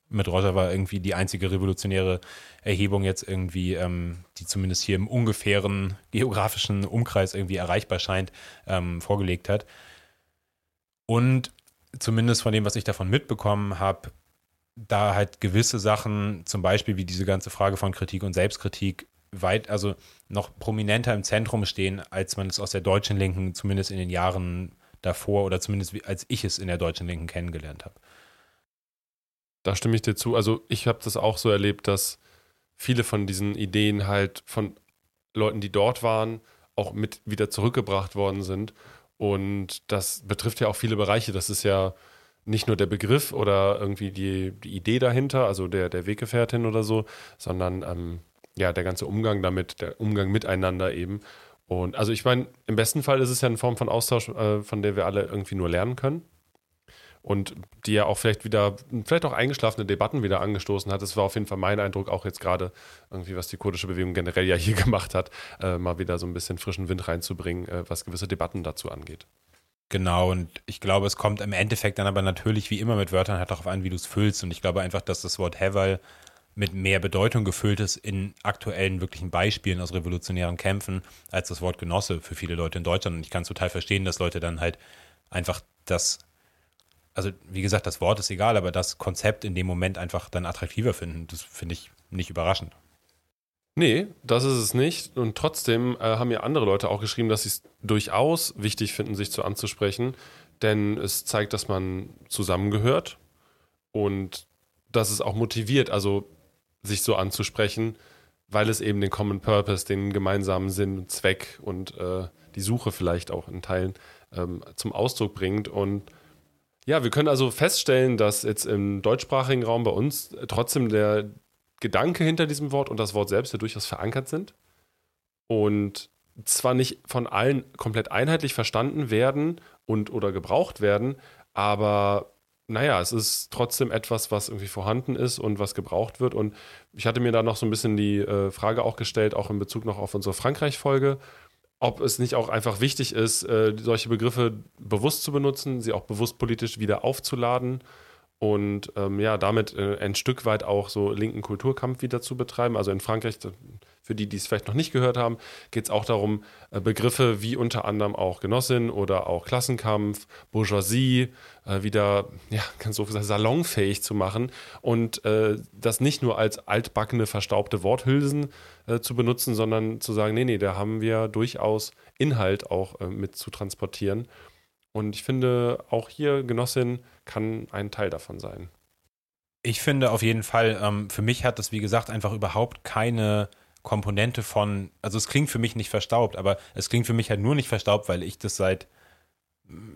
mit Rojava irgendwie die einzige revolutionäre Erhebung jetzt irgendwie, ähm, die zumindest hier im ungefähren geografischen Umkreis irgendwie erreichbar scheint, ähm, vorgelegt hat. Und zumindest von dem, was ich davon mitbekommen habe, da halt gewisse Sachen, zum Beispiel wie diese ganze Frage von Kritik und Selbstkritik, weit, also noch prominenter im Zentrum stehen, als man es aus der deutschen Linken zumindest in den Jahren davor oder zumindest als ich es in der deutschen Linken kennengelernt habe. Da stimme ich dir zu. Also ich habe das auch so erlebt, dass viele von diesen Ideen halt von Leuten, die dort waren, auch mit wieder zurückgebracht worden sind. Und das betrifft ja auch viele Bereiche. Das ist ja nicht nur der Begriff oder irgendwie die, die Idee dahinter, also der, der Weggefährtin oder so, sondern ähm, ja, der ganze Umgang damit, der Umgang miteinander eben. Und also ich meine, im besten Fall ist es ja eine Form von Austausch, äh, von der wir alle irgendwie nur lernen können und die ja auch vielleicht wieder, vielleicht auch eingeschlafene Debatten wieder angestoßen hat. Das war auf jeden Fall mein Eindruck, auch jetzt gerade irgendwie, was die kurdische Bewegung generell ja hier gemacht hat, äh, mal wieder so ein bisschen frischen Wind reinzubringen, äh, was gewisse Debatten dazu angeht. Genau, und ich glaube, es kommt im Endeffekt dann aber natürlich wie immer mit Wörtern halt darauf an, wie du es füllst. Und ich glaube einfach, dass das Wort Heval mit mehr Bedeutung gefüllt ist in aktuellen wirklichen Beispielen aus revolutionären Kämpfen als das Wort Genosse für viele Leute in Deutschland. Und ich kann es total verstehen, dass Leute dann halt einfach das also wie gesagt, das Wort ist egal, aber das Konzept in dem Moment einfach dann attraktiver finden, das finde ich nicht überraschend. Nee, das ist es nicht. Und trotzdem äh, haben ja andere Leute auch geschrieben, dass sie es durchaus wichtig finden, sich zu anzusprechen, denn es zeigt, dass man zusammengehört und dass es auch motiviert, also sich so anzusprechen, weil es eben den Common Purpose, den gemeinsamen Sinn und Zweck und äh, die Suche vielleicht auch in Teilen ähm, zum Ausdruck bringt und ja, wir können also feststellen, dass jetzt im deutschsprachigen Raum bei uns trotzdem der Gedanke hinter diesem Wort und das Wort selbst ja durchaus verankert sind und zwar nicht von allen komplett einheitlich verstanden werden und oder gebraucht werden, aber naja, es ist trotzdem etwas, was irgendwie vorhanden ist und was gebraucht wird. Und ich hatte mir da noch so ein bisschen die äh, Frage auch gestellt, auch in Bezug noch auf unsere Frankreich-Folge, ob es nicht auch einfach wichtig ist, äh, solche Begriffe bewusst zu benutzen, sie auch bewusst politisch wieder aufzuladen und ähm, ja, damit äh, ein Stück weit auch so linken Kulturkampf wieder zu betreiben. Also in Frankreich, für die, die es vielleicht noch nicht gehört haben, geht es auch darum, äh, Begriffe wie unter anderem auch Genossin oder auch Klassenkampf, Bourgeoisie äh, wieder, ja, ganz so gesagt, salonfähig zu machen und äh, das nicht nur als altbackene, verstaubte Worthülsen äh, zu benutzen, sondern zu sagen, nee, nee, da haben wir durchaus Inhalt auch äh, mit zu transportieren. Und ich finde, auch hier Genossin kann ein Teil davon sein. Ich finde auf jeden Fall, ähm, für mich hat das, wie gesagt, einfach überhaupt keine Komponente von, also es klingt für mich nicht verstaubt, aber es klingt für mich halt nur nicht verstaubt, weil ich das seit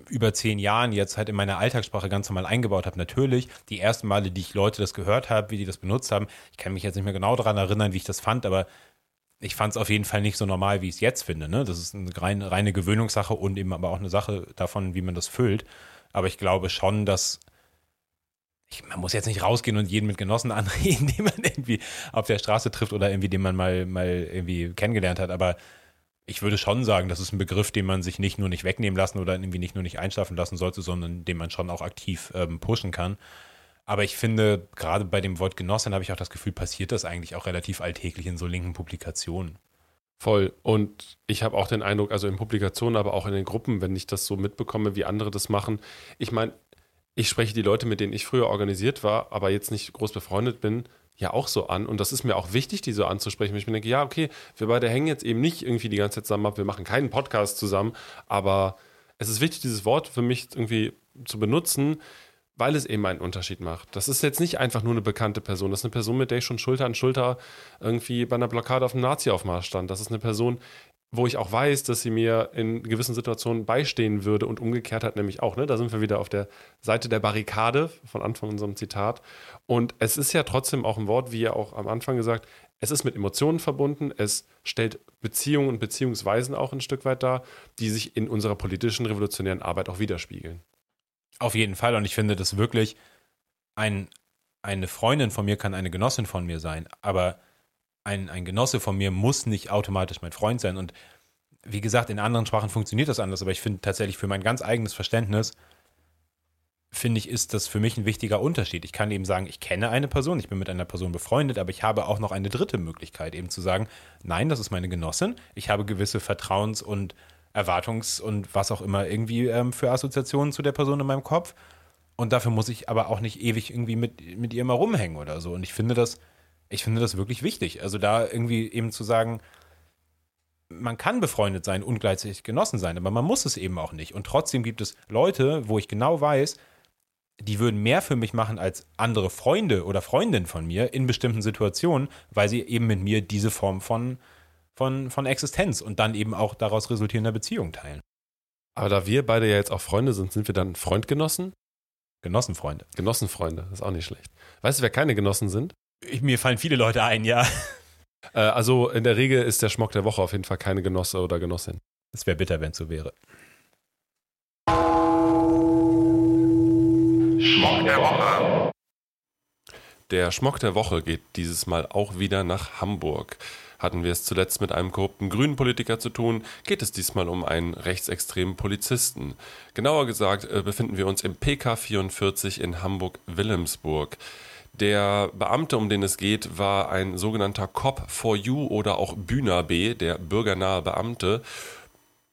über zehn Jahren jetzt halt in meiner Alltagssprache ganz normal eingebaut habe. Natürlich, die ersten Male, die ich Leute das gehört habe, wie die das benutzt haben, ich kann mich jetzt nicht mehr genau daran erinnern, wie ich das fand, aber ich fand es auf jeden Fall nicht so normal, wie ich es jetzt finde. Ne? Das ist eine reine, reine Gewöhnungssache und eben aber auch eine Sache davon, wie man das füllt. Aber ich glaube schon, dass ich, man muss jetzt nicht rausgehen und jeden mit Genossen anreden, den man irgendwie auf der Straße trifft oder irgendwie, den man mal, mal irgendwie kennengelernt hat. Aber ich würde schon sagen, das ist ein Begriff, den man sich nicht nur nicht wegnehmen lassen oder irgendwie nicht nur nicht einschlafen lassen sollte, sondern den man schon auch aktiv ähm, pushen kann. Aber ich finde, gerade bei dem Wort Genossin habe ich auch das Gefühl, passiert das eigentlich auch relativ alltäglich in so linken Publikationen. Voll. Und ich habe auch den Eindruck, also in Publikationen, aber auch in den Gruppen, wenn ich das so mitbekomme, wie andere das machen. Ich meine, ich spreche die Leute, mit denen ich früher organisiert war, aber jetzt nicht groß befreundet bin, ja auch so an. Und das ist mir auch wichtig, die so anzusprechen. Ich mir denke, ja, okay, wir beide hängen jetzt eben nicht irgendwie die ganze Zeit zusammen ab, wir machen keinen Podcast zusammen, aber es ist wichtig, dieses Wort für mich irgendwie zu benutzen, weil es eben einen Unterschied macht. Das ist jetzt nicht einfach nur eine bekannte Person. Das ist eine Person, mit der ich schon Schulter an Schulter irgendwie bei einer Blockade auf dem Nazi-Aufmarsch stand. Das ist eine Person, wo ich auch weiß, dass sie mir in gewissen Situationen beistehen würde und umgekehrt hat nämlich auch. Ne? Da sind wir wieder auf der Seite der Barrikade von Anfang unserem Zitat. Und es ist ja trotzdem auch ein Wort, wie ja auch am Anfang gesagt, es ist mit Emotionen verbunden, es stellt Beziehungen und Beziehungsweisen auch ein Stück weit dar, die sich in unserer politischen revolutionären Arbeit auch widerspiegeln. Auf jeden Fall. Und ich finde das wirklich, ein, eine Freundin von mir kann eine Genossin von mir sein, aber ein, ein Genosse von mir muss nicht automatisch mein Freund sein. Und wie gesagt, in anderen Sprachen funktioniert das anders, aber ich finde tatsächlich für mein ganz eigenes Verständnis, finde ich, ist das für mich ein wichtiger Unterschied. Ich kann eben sagen, ich kenne eine Person, ich bin mit einer Person befreundet, aber ich habe auch noch eine dritte Möglichkeit, eben zu sagen, nein, das ist meine Genossin, ich habe gewisse Vertrauens- und Erwartungs- und was auch immer irgendwie ähm, für Assoziationen zu der Person in meinem Kopf. Und dafür muss ich aber auch nicht ewig irgendwie mit, mit ihr mal rumhängen oder so. Und ich finde das, ich finde das wirklich wichtig. Also da irgendwie eben zu sagen, man kann befreundet sein und gleichzeitig genossen sein, aber man muss es eben auch nicht. Und trotzdem gibt es Leute, wo ich genau weiß, die würden mehr für mich machen als andere Freunde oder Freundinnen von mir in bestimmten Situationen, weil sie eben mit mir diese Form von, von, von Existenz und dann eben auch daraus resultierender Beziehung teilen. Aber da wir beide ja jetzt auch Freunde sind, sind wir dann Freundgenossen? Genossenfreunde. Genossenfreunde, das ist auch nicht schlecht. Weißt du, wer keine Genossen sind? Ich, mir fallen viele Leute ein, ja. Äh, also in der Regel ist der Schmock der Woche auf jeden Fall keine Genosse oder Genossin. Es wäre bitter, wenn es so wäre. Schmock der Woche. Der Schmock der Woche geht dieses Mal auch wieder nach Hamburg. Hatten wir es zuletzt mit einem korrupten grünen Politiker zu tun, geht es diesmal um einen rechtsextremen Polizisten. Genauer gesagt äh, befinden wir uns im PK 44 in Hamburg-Wilhelmsburg. Der Beamte, um den es geht, war ein sogenannter Cop for You oder auch Bühner B, der bürgernahe Beamte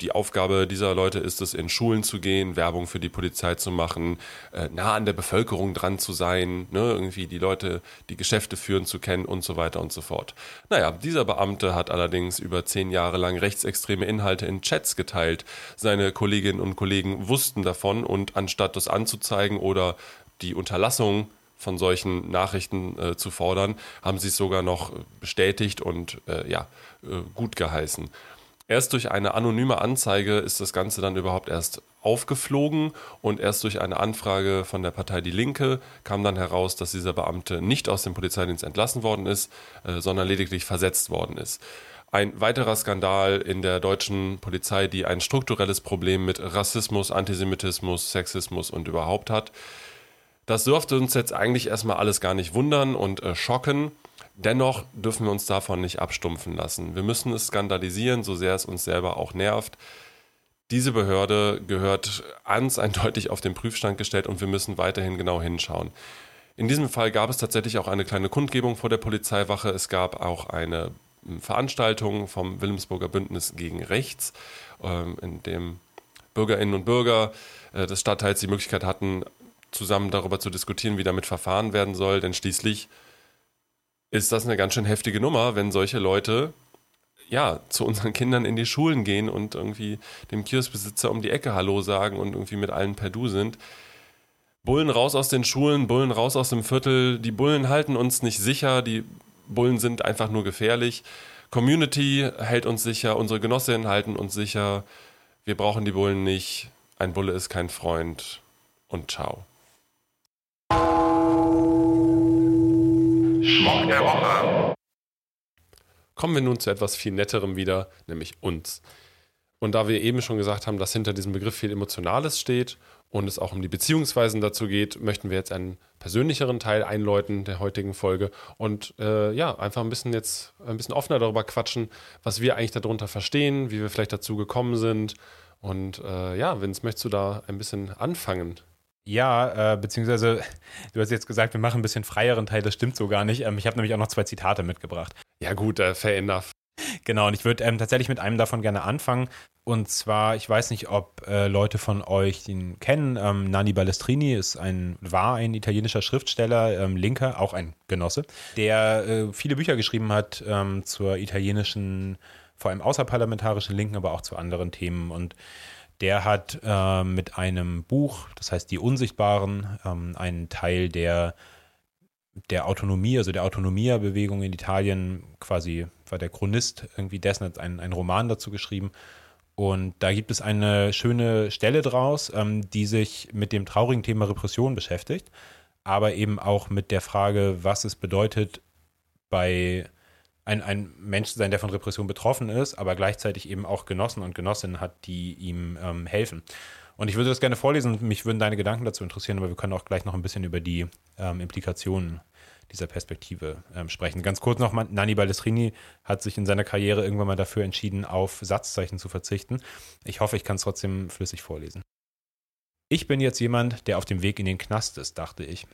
die Aufgabe dieser Leute ist es, in Schulen zu gehen, Werbung für die Polizei zu machen, äh, nah an der Bevölkerung dran zu sein, ne, irgendwie die Leute, die Geschäfte führen, zu kennen und so weiter und so fort. Naja, dieser Beamte hat allerdings über zehn Jahre lang rechtsextreme Inhalte in Chats geteilt. Seine Kolleginnen und Kollegen wussten davon und anstatt das anzuzeigen oder die Unterlassung von solchen Nachrichten äh, zu fordern, haben sie es sogar noch bestätigt und äh, ja, äh, gut geheißen. Erst durch eine anonyme Anzeige ist das Ganze dann überhaupt erst aufgeflogen und erst durch eine Anfrage von der Partei Die Linke kam dann heraus, dass dieser Beamte nicht aus dem Polizeidienst entlassen worden ist, äh, sondern lediglich versetzt worden ist. Ein weiterer Skandal in der deutschen Polizei, die ein strukturelles Problem mit Rassismus, Antisemitismus, Sexismus und überhaupt hat. Das dürfte uns jetzt eigentlich erstmal alles gar nicht wundern und äh, schocken. Dennoch dürfen wir uns davon nicht abstumpfen lassen. Wir müssen es skandalisieren, so sehr es uns selber auch nervt. Diese Behörde gehört ganz eindeutig auf den Prüfstand gestellt und wir müssen weiterhin genau hinschauen. In diesem Fall gab es tatsächlich auch eine kleine Kundgebung vor der Polizeiwache. Es gab auch eine hm, Veranstaltung vom Wilhelmsburger Bündnis gegen Rechts, ähm, in dem Bürgerinnen und Bürger äh, des Stadtteils die Möglichkeit hatten, zusammen darüber zu diskutieren, wie damit verfahren werden soll. Denn schließlich ist das eine ganz schön heftige Nummer, wenn solche Leute ja, zu unseren Kindern in die Schulen gehen und irgendwie dem Kioskbesitzer um die Ecke Hallo sagen und irgendwie mit allen per Du sind. Bullen raus aus den Schulen, Bullen raus aus dem Viertel. Die Bullen halten uns nicht sicher, die Bullen sind einfach nur gefährlich. Community hält uns sicher, unsere Genossinnen halten uns sicher. Wir brauchen die Bullen nicht. Ein Bulle ist kein Freund. Und ciao. Schmuck der Woche. Kommen wir nun zu etwas viel netterem wieder, nämlich uns. Und da wir eben schon gesagt haben, dass hinter diesem Begriff viel Emotionales steht und es auch um die Beziehungsweisen dazu geht, möchten wir jetzt einen persönlicheren Teil einläuten der heutigen Folge und äh, ja, einfach ein bisschen jetzt ein bisschen offener darüber quatschen, was wir eigentlich darunter verstehen, wie wir vielleicht dazu gekommen sind. Und äh, ja, Vince, möchtest du da ein bisschen anfangen? Ja, äh, beziehungsweise du hast jetzt gesagt, wir machen ein bisschen freieren Teil, das stimmt so gar nicht. Ähm, ich habe nämlich auch noch zwei Zitate mitgebracht. Ja gut, äh, fair enough. Genau, und ich würde ähm, tatsächlich mit einem davon gerne anfangen. Und zwar, ich weiß nicht, ob äh, Leute von euch ihn kennen. Ähm, Nani Balestrini ist ein, war ein italienischer Schriftsteller, ähm, Linker, auch ein Genosse, der äh, viele Bücher geschrieben hat ähm, zur italienischen, vor allem außerparlamentarischen Linken, aber auch zu anderen Themen. Und der hat äh, mit einem Buch, das heißt Die Unsichtbaren, ähm, einen Teil der, der Autonomie, also der Autonomia-Bewegung in Italien, quasi war der Chronist irgendwie dessen, hat einen, einen Roman dazu geschrieben. Und da gibt es eine schöne Stelle draus, ähm, die sich mit dem traurigen Thema Repression beschäftigt, aber eben auch mit der Frage, was es bedeutet, bei ein, ein Mensch zu sein, der von Repression betroffen ist, aber gleichzeitig eben auch Genossen und Genossinnen hat, die ihm ähm, helfen. Und ich würde das gerne vorlesen, mich würden deine Gedanken dazu interessieren, aber wir können auch gleich noch ein bisschen über die ähm, Implikationen dieser Perspektive ähm, sprechen. Ganz kurz noch, mal, Nani Balestrini hat sich in seiner Karriere irgendwann mal dafür entschieden, auf Satzzeichen zu verzichten. Ich hoffe, ich kann es trotzdem flüssig vorlesen. Ich bin jetzt jemand, der auf dem Weg in den Knast ist, dachte ich.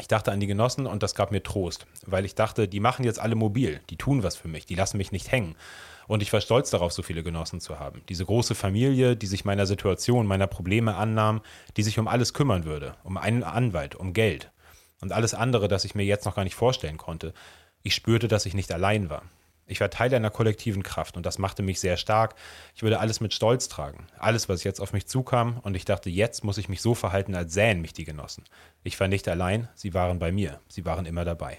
Ich dachte an die Genossen und das gab mir Trost, weil ich dachte, die machen jetzt alle mobil, die tun was für mich, die lassen mich nicht hängen. Und ich war stolz darauf, so viele Genossen zu haben. Diese große Familie, die sich meiner Situation, meiner Probleme annahm, die sich um alles kümmern würde, um einen Anwalt, um Geld und alles andere, das ich mir jetzt noch gar nicht vorstellen konnte. Ich spürte, dass ich nicht allein war. Ich war Teil einer kollektiven Kraft und das machte mich sehr stark. Ich würde alles mit Stolz tragen. Alles, was jetzt auf mich zukam und ich dachte, jetzt muss ich mich so verhalten, als sähen mich die Genossen. Ich war nicht allein, sie waren bei mir. Sie waren immer dabei.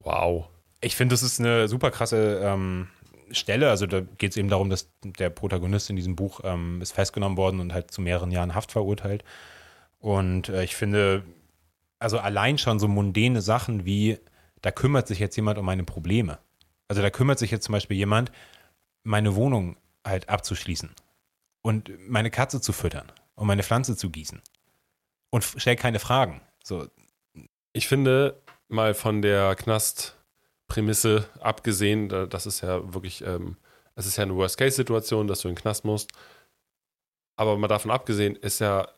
Wow. Ich finde, das ist eine super krasse ähm, Stelle. Also da geht es eben darum, dass der Protagonist in diesem Buch ähm, ist festgenommen worden und halt zu mehreren Jahren Haft verurteilt. Und äh, ich finde, also allein schon so mundane Sachen wie da kümmert sich jetzt jemand um meine Probleme. Also da kümmert sich jetzt zum Beispiel jemand, meine Wohnung halt abzuschließen und meine Katze zu füttern und meine Pflanze zu gießen und stellt keine Fragen. So. Ich finde, mal von der Knastprämisse abgesehen, das ist ja wirklich, ähm, es ist ja eine Worst-Case-Situation, dass du in den Knast musst. Aber mal davon abgesehen, ist ja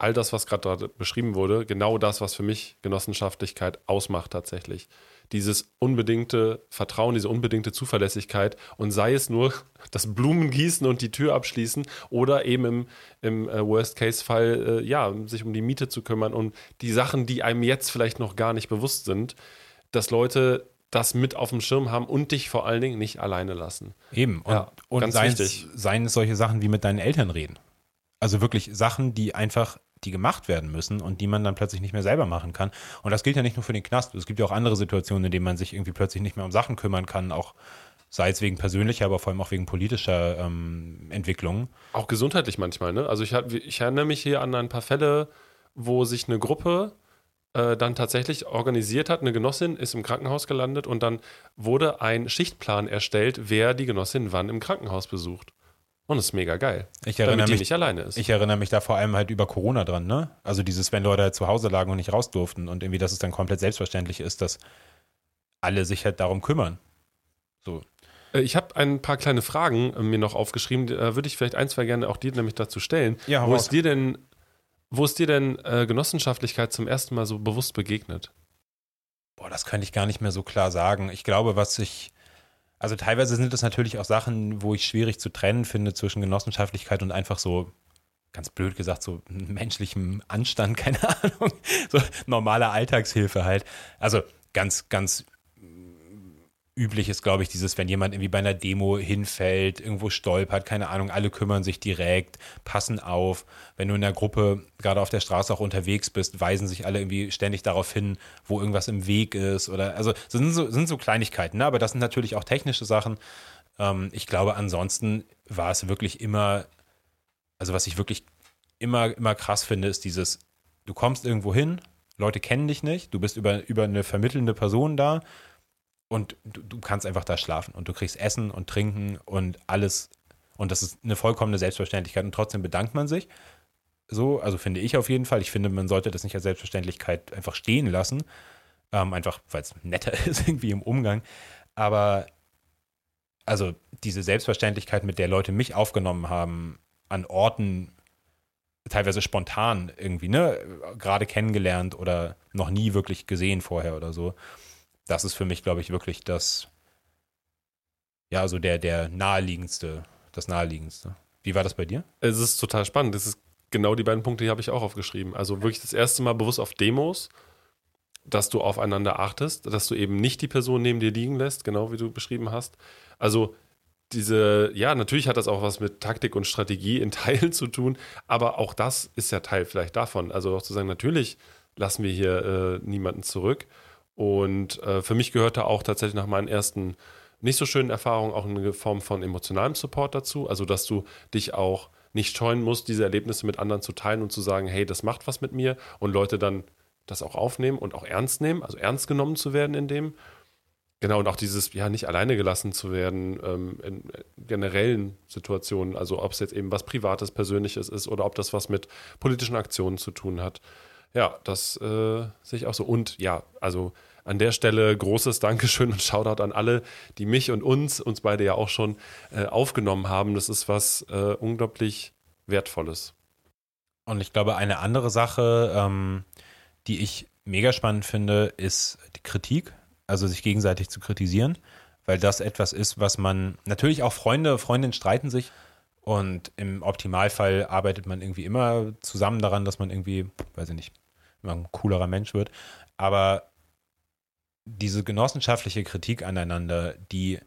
all das, was gerade beschrieben wurde, genau das, was für mich Genossenschaftlichkeit ausmacht tatsächlich. Dieses unbedingte Vertrauen, diese unbedingte Zuverlässigkeit und sei es nur das Blumengießen und die Tür abschließen oder eben im, im äh, Worst-Case-Fall, äh, ja, sich um die Miete zu kümmern und die Sachen, die einem jetzt vielleicht noch gar nicht bewusst sind, dass Leute das mit auf dem Schirm haben und dich vor allen Dingen nicht alleine lassen. Eben. Und, ja, und seien, seien es solche Sachen wie mit deinen Eltern reden. Also wirklich Sachen, die einfach die gemacht werden müssen und die man dann plötzlich nicht mehr selber machen kann. Und das gilt ja nicht nur für den Knast. Es gibt ja auch andere Situationen, in denen man sich irgendwie plötzlich nicht mehr um Sachen kümmern kann, auch sei es wegen persönlicher, aber vor allem auch wegen politischer ähm, Entwicklungen. Auch gesundheitlich manchmal, ne? Also ich, ich erinnere mich hier an ein paar Fälle, wo sich eine Gruppe äh, dann tatsächlich organisiert hat. Eine Genossin ist im Krankenhaus gelandet und dann wurde ein Schichtplan erstellt, wer die Genossin wann im Krankenhaus besucht. Und es ist mega geil. Ich erinnere, mich, nicht alleine ist. ich erinnere mich da vor allem halt über Corona dran, ne? Also dieses, wenn Leute halt zu Hause lagen und nicht raus durften und irgendwie, dass es dann komplett selbstverständlich ist, dass alle sich halt darum kümmern. So. Äh, Ich habe ein paar kleine Fragen äh, mir noch aufgeschrieben. Da würde ich vielleicht ein, zwei gerne auch dir nämlich dazu stellen. Ja, wo raus. ist dir denn, wo ist dir denn äh, Genossenschaftlichkeit zum ersten Mal so bewusst begegnet? Boah, das könnte ich gar nicht mehr so klar sagen. Ich glaube, was ich, also teilweise sind das natürlich auch Sachen, wo ich schwierig zu trennen finde zwischen Genossenschaftlichkeit und einfach so, ganz blöd gesagt, so menschlichem Anstand, keine Ahnung, so normale Alltagshilfe halt. Also ganz, ganz üblich ist, glaube ich, dieses, wenn jemand irgendwie bei einer Demo hinfällt, irgendwo stolpert, keine Ahnung, alle kümmern sich direkt, passen auf. Wenn du in der Gruppe gerade auf der Straße auch unterwegs bist, weisen sich alle irgendwie ständig darauf hin, wo irgendwas im Weg ist oder, also sind so, sind so Kleinigkeiten, ne? aber das sind natürlich auch technische Sachen. Ähm, ich glaube, ansonsten war es wirklich immer, also was ich wirklich immer, immer krass finde, ist dieses, du kommst irgendwo hin, Leute kennen dich nicht, du bist über, über eine vermittelnde Person da und du, du kannst einfach da schlafen und du kriegst Essen und Trinken und alles. Und das ist eine vollkommene Selbstverständlichkeit und trotzdem bedankt man sich. So, also finde ich auf jeden Fall. Ich finde, man sollte das nicht als Selbstverständlichkeit einfach stehen lassen. Ähm, einfach, weil es netter ist irgendwie im Umgang. Aber also diese Selbstverständlichkeit, mit der Leute mich aufgenommen haben, an Orten, teilweise spontan irgendwie, ne, gerade kennengelernt oder noch nie wirklich gesehen vorher oder so. Das ist für mich, glaube ich, wirklich das, ja, so der, der naheliegendste, das naheliegendste. Wie war das bei dir? Es ist total spannend. Das ist genau die beiden Punkte, die habe ich auch aufgeschrieben. Also wirklich das erste Mal bewusst auf Demos, dass du aufeinander achtest, dass du eben nicht die Person neben dir liegen lässt, genau wie du beschrieben hast. Also diese, ja, natürlich hat das auch was mit Taktik und Strategie in Teilen zu tun, aber auch das ist ja Teil vielleicht davon. Also auch zu sagen, natürlich lassen wir hier äh, niemanden zurück. Und äh, für mich gehörte auch tatsächlich nach meinen ersten nicht so schönen Erfahrungen auch eine Form von emotionalem Support dazu. Also, dass du dich auch nicht scheuen musst, diese Erlebnisse mit anderen zu teilen und zu sagen, hey, das macht was mit mir und Leute dann das auch aufnehmen und auch ernst nehmen, also ernst genommen zu werden in dem. Genau, und auch dieses, ja, nicht alleine gelassen zu werden ähm, in generellen Situationen, also ob es jetzt eben was Privates, Persönliches ist oder ob das was mit politischen Aktionen zu tun hat. Ja, das äh, sehe ich auch so. Und ja, also an der Stelle großes Dankeschön und Shoutout an alle, die mich und uns, uns beide ja auch schon äh, aufgenommen haben. Das ist was äh, unglaublich Wertvolles. Und ich glaube, eine andere Sache, ähm, die ich mega spannend finde, ist die Kritik, also sich gegenseitig zu kritisieren, weil das etwas ist, was man natürlich auch Freunde, Freundinnen streiten sich und im Optimalfall arbeitet man irgendwie immer zusammen daran, dass man irgendwie, weiß ich nicht, immer ein coolerer Mensch wird. Aber diese genossenschaftliche Kritik aneinander, die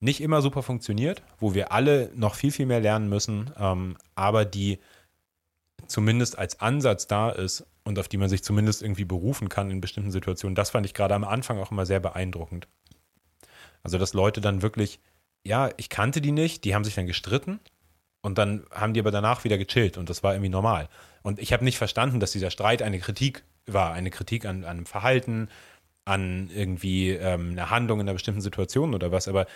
nicht immer super funktioniert, wo wir alle noch viel, viel mehr lernen müssen, ähm, aber die zumindest als Ansatz da ist und auf die man sich zumindest irgendwie berufen kann in bestimmten Situationen, das fand ich gerade am Anfang auch immer sehr beeindruckend. Also, dass Leute dann wirklich, ja, ich kannte die nicht, die haben sich dann gestritten und dann haben die aber danach wieder gechillt und das war irgendwie normal. Und ich habe nicht verstanden, dass dieser Streit eine Kritik war, eine Kritik an, an einem Verhalten, an irgendwie ähm, einer Handlung in einer bestimmten Situation oder was, aber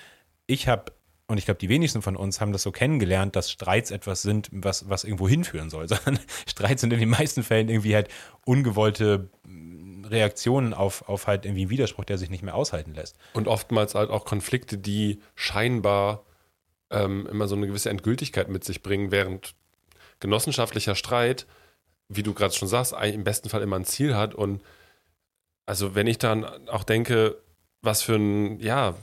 ich habe und ich glaube, die wenigsten von uns haben das so kennengelernt, dass Streits etwas sind, was, was irgendwo hinführen soll, sondern Streits sind in den meisten Fällen irgendwie halt ungewollte mm, Reaktionen auf, auf halt irgendwie einen Widerspruch, der sich nicht mehr aushalten lässt. Und oftmals halt auch Konflikte, die scheinbar ähm, immer so eine gewisse Endgültigkeit mit sich bringen, während genossenschaftlicher Streit, wie du gerade schon sagst, im besten Fall immer ein Ziel hat. Und also wenn ich dann auch denke, was für ein, ja,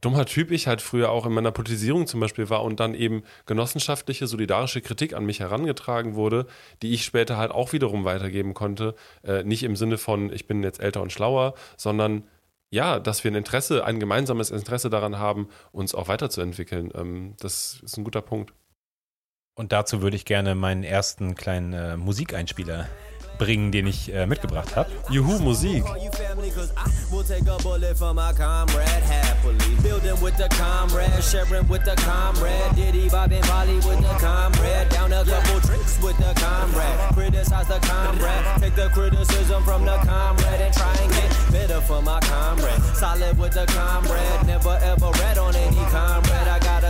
dummer Typ ich halt früher auch in meiner Politisierung zum Beispiel war und dann eben genossenschaftliche, solidarische Kritik an mich herangetragen wurde, die ich später halt auch wiederum weitergeben konnte. Äh, nicht im Sinne von, ich bin jetzt älter und schlauer, sondern ja, dass wir ein Interesse, ein gemeinsames Interesse daran haben, uns auch weiterzuentwickeln. Ähm, das ist ein guter Punkt. Und dazu würde ich gerne meinen ersten kleinen äh, Musikeinspieler bringen, den ich äh, mitgebracht habe. Juhu, Musik.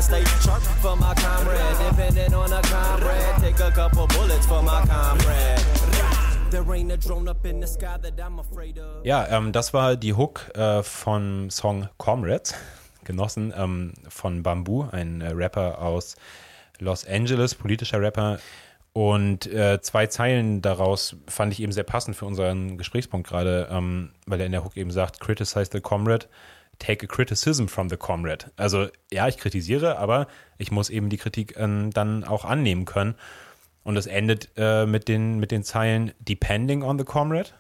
Stay sharp for my comrade. Depending on a comrade, take a couple bullets for my comrade. Ja, ähm, das war die Hook äh, vom Song Comrades, genossen ähm, von Bamboo, ein äh, Rapper aus Los Angeles, politischer Rapper. Und äh, zwei Zeilen daraus fand ich eben sehr passend für unseren Gesprächspunkt gerade, ähm, weil er in der Hook eben sagt, criticize the comrade, take a criticism from the comrade. Also ja, ich kritisiere, aber ich muss eben die Kritik äh, dann auch annehmen können. Und es endet äh, mit, den, mit den Zeilen, depending on the comrade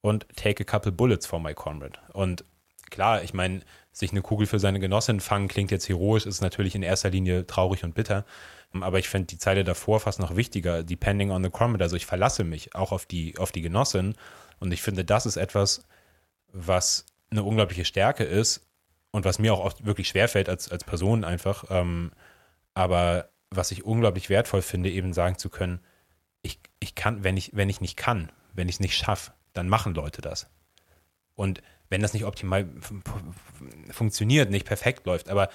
und take a couple bullets for my comrade. Und klar, ich meine, sich eine Kugel für seine Genossin fangen klingt jetzt heroisch, ist natürlich in erster Linie traurig und bitter. Aber ich finde die Zeile davor fast noch wichtiger, depending on the comrade. Also ich verlasse mich auch auf die, auf die Genossin. Und ich finde, das ist etwas, was eine unglaubliche Stärke ist und was mir auch oft wirklich schwerfällt als, als Person einfach. Ähm, aber was ich unglaublich wertvoll finde, eben sagen zu können, ich, ich kann, wenn ich, wenn ich nicht kann, wenn ich es nicht schaffe, dann machen Leute das. Und wenn das nicht optimal funktioniert, nicht perfekt läuft, aber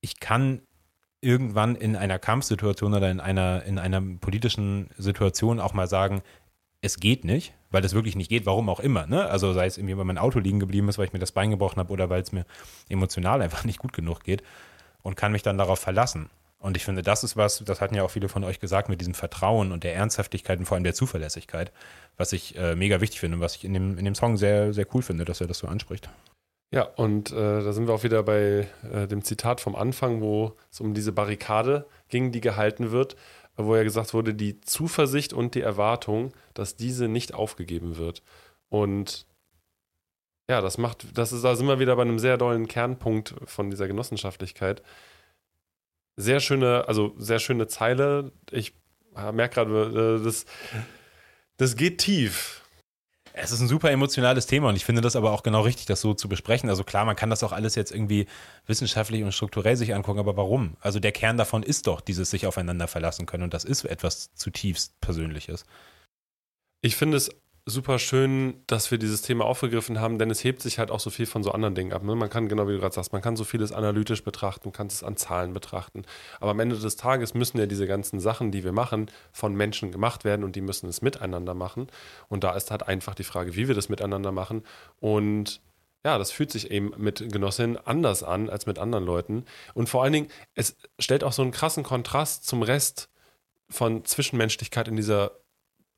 ich kann irgendwann in einer Kampfsituation oder in einer, in einer politischen Situation auch mal sagen, es geht nicht, weil es wirklich nicht geht, warum auch immer. Ne? Also sei es irgendwie, weil mein Auto liegen geblieben ist, weil ich mir das Bein gebrochen habe oder weil es mir emotional einfach nicht gut genug geht und kann mich dann darauf verlassen. Und ich finde, das ist was, das hatten ja auch viele von euch gesagt, mit diesem Vertrauen und der Ernsthaftigkeit und vor allem der Zuverlässigkeit, was ich äh, mega wichtig finde und was ich in dem, in dem Song sehr, sehr cool finde, dass er das so anspricht. Ja, und äh, da sind wir auch wieder bei äh, dem Zitat vom Anfang, wo es um diese Barrikade ging, die gehalten wird, wo ja gesagt wurde, die Zuversicht und die Erwartung, dass diese nicht aufgegeben wird. Und ja, das macht, das ist, da sind wir wieder bei einem sehr dollen Kernpunkt von dieser Genossenschaftlichkeit. Sehr schöne, also sehr schöne Zeile. Ich merke gerade, äh, das, das geht tief. Es ist ein super emotionales Thema und ich finde das aber auch genau richtig, das so zu besprechen. Also klar, man kann das auch alles jetzt irgendwie wissenschaftlich und strukturell sich angucken, aber warum? Also der Kern davon ist doch dieses sich aufeinander verlassen können und das ist etwas zutiefst Persönliches. Ich finde es super schön, dass wir dieses Thema aufgegriffen haben, denn es hebt sich halt auch so viel von so anderen Dingen ab. Ne? Man kann, genau wie du gerade sagst, man kann so vieles analytisch betrachten, kann es an Zahlen betrachten. Aber am Ende des Tages müssen ja diese ganzen Sachen, die wir machen, von Menschen gemacht werden und die müssen es miteinander machen. Und da ist halt einfach die Frage, wie wir das miteinander machen. Und ja, das fühlt sich eben mit Genossinnen anders an als mit anderen Leuten. Und vor allen Dingen, es stellt auch so einen krassen Kontrast zum Rest von Zwischenmenschlichkeit in dieser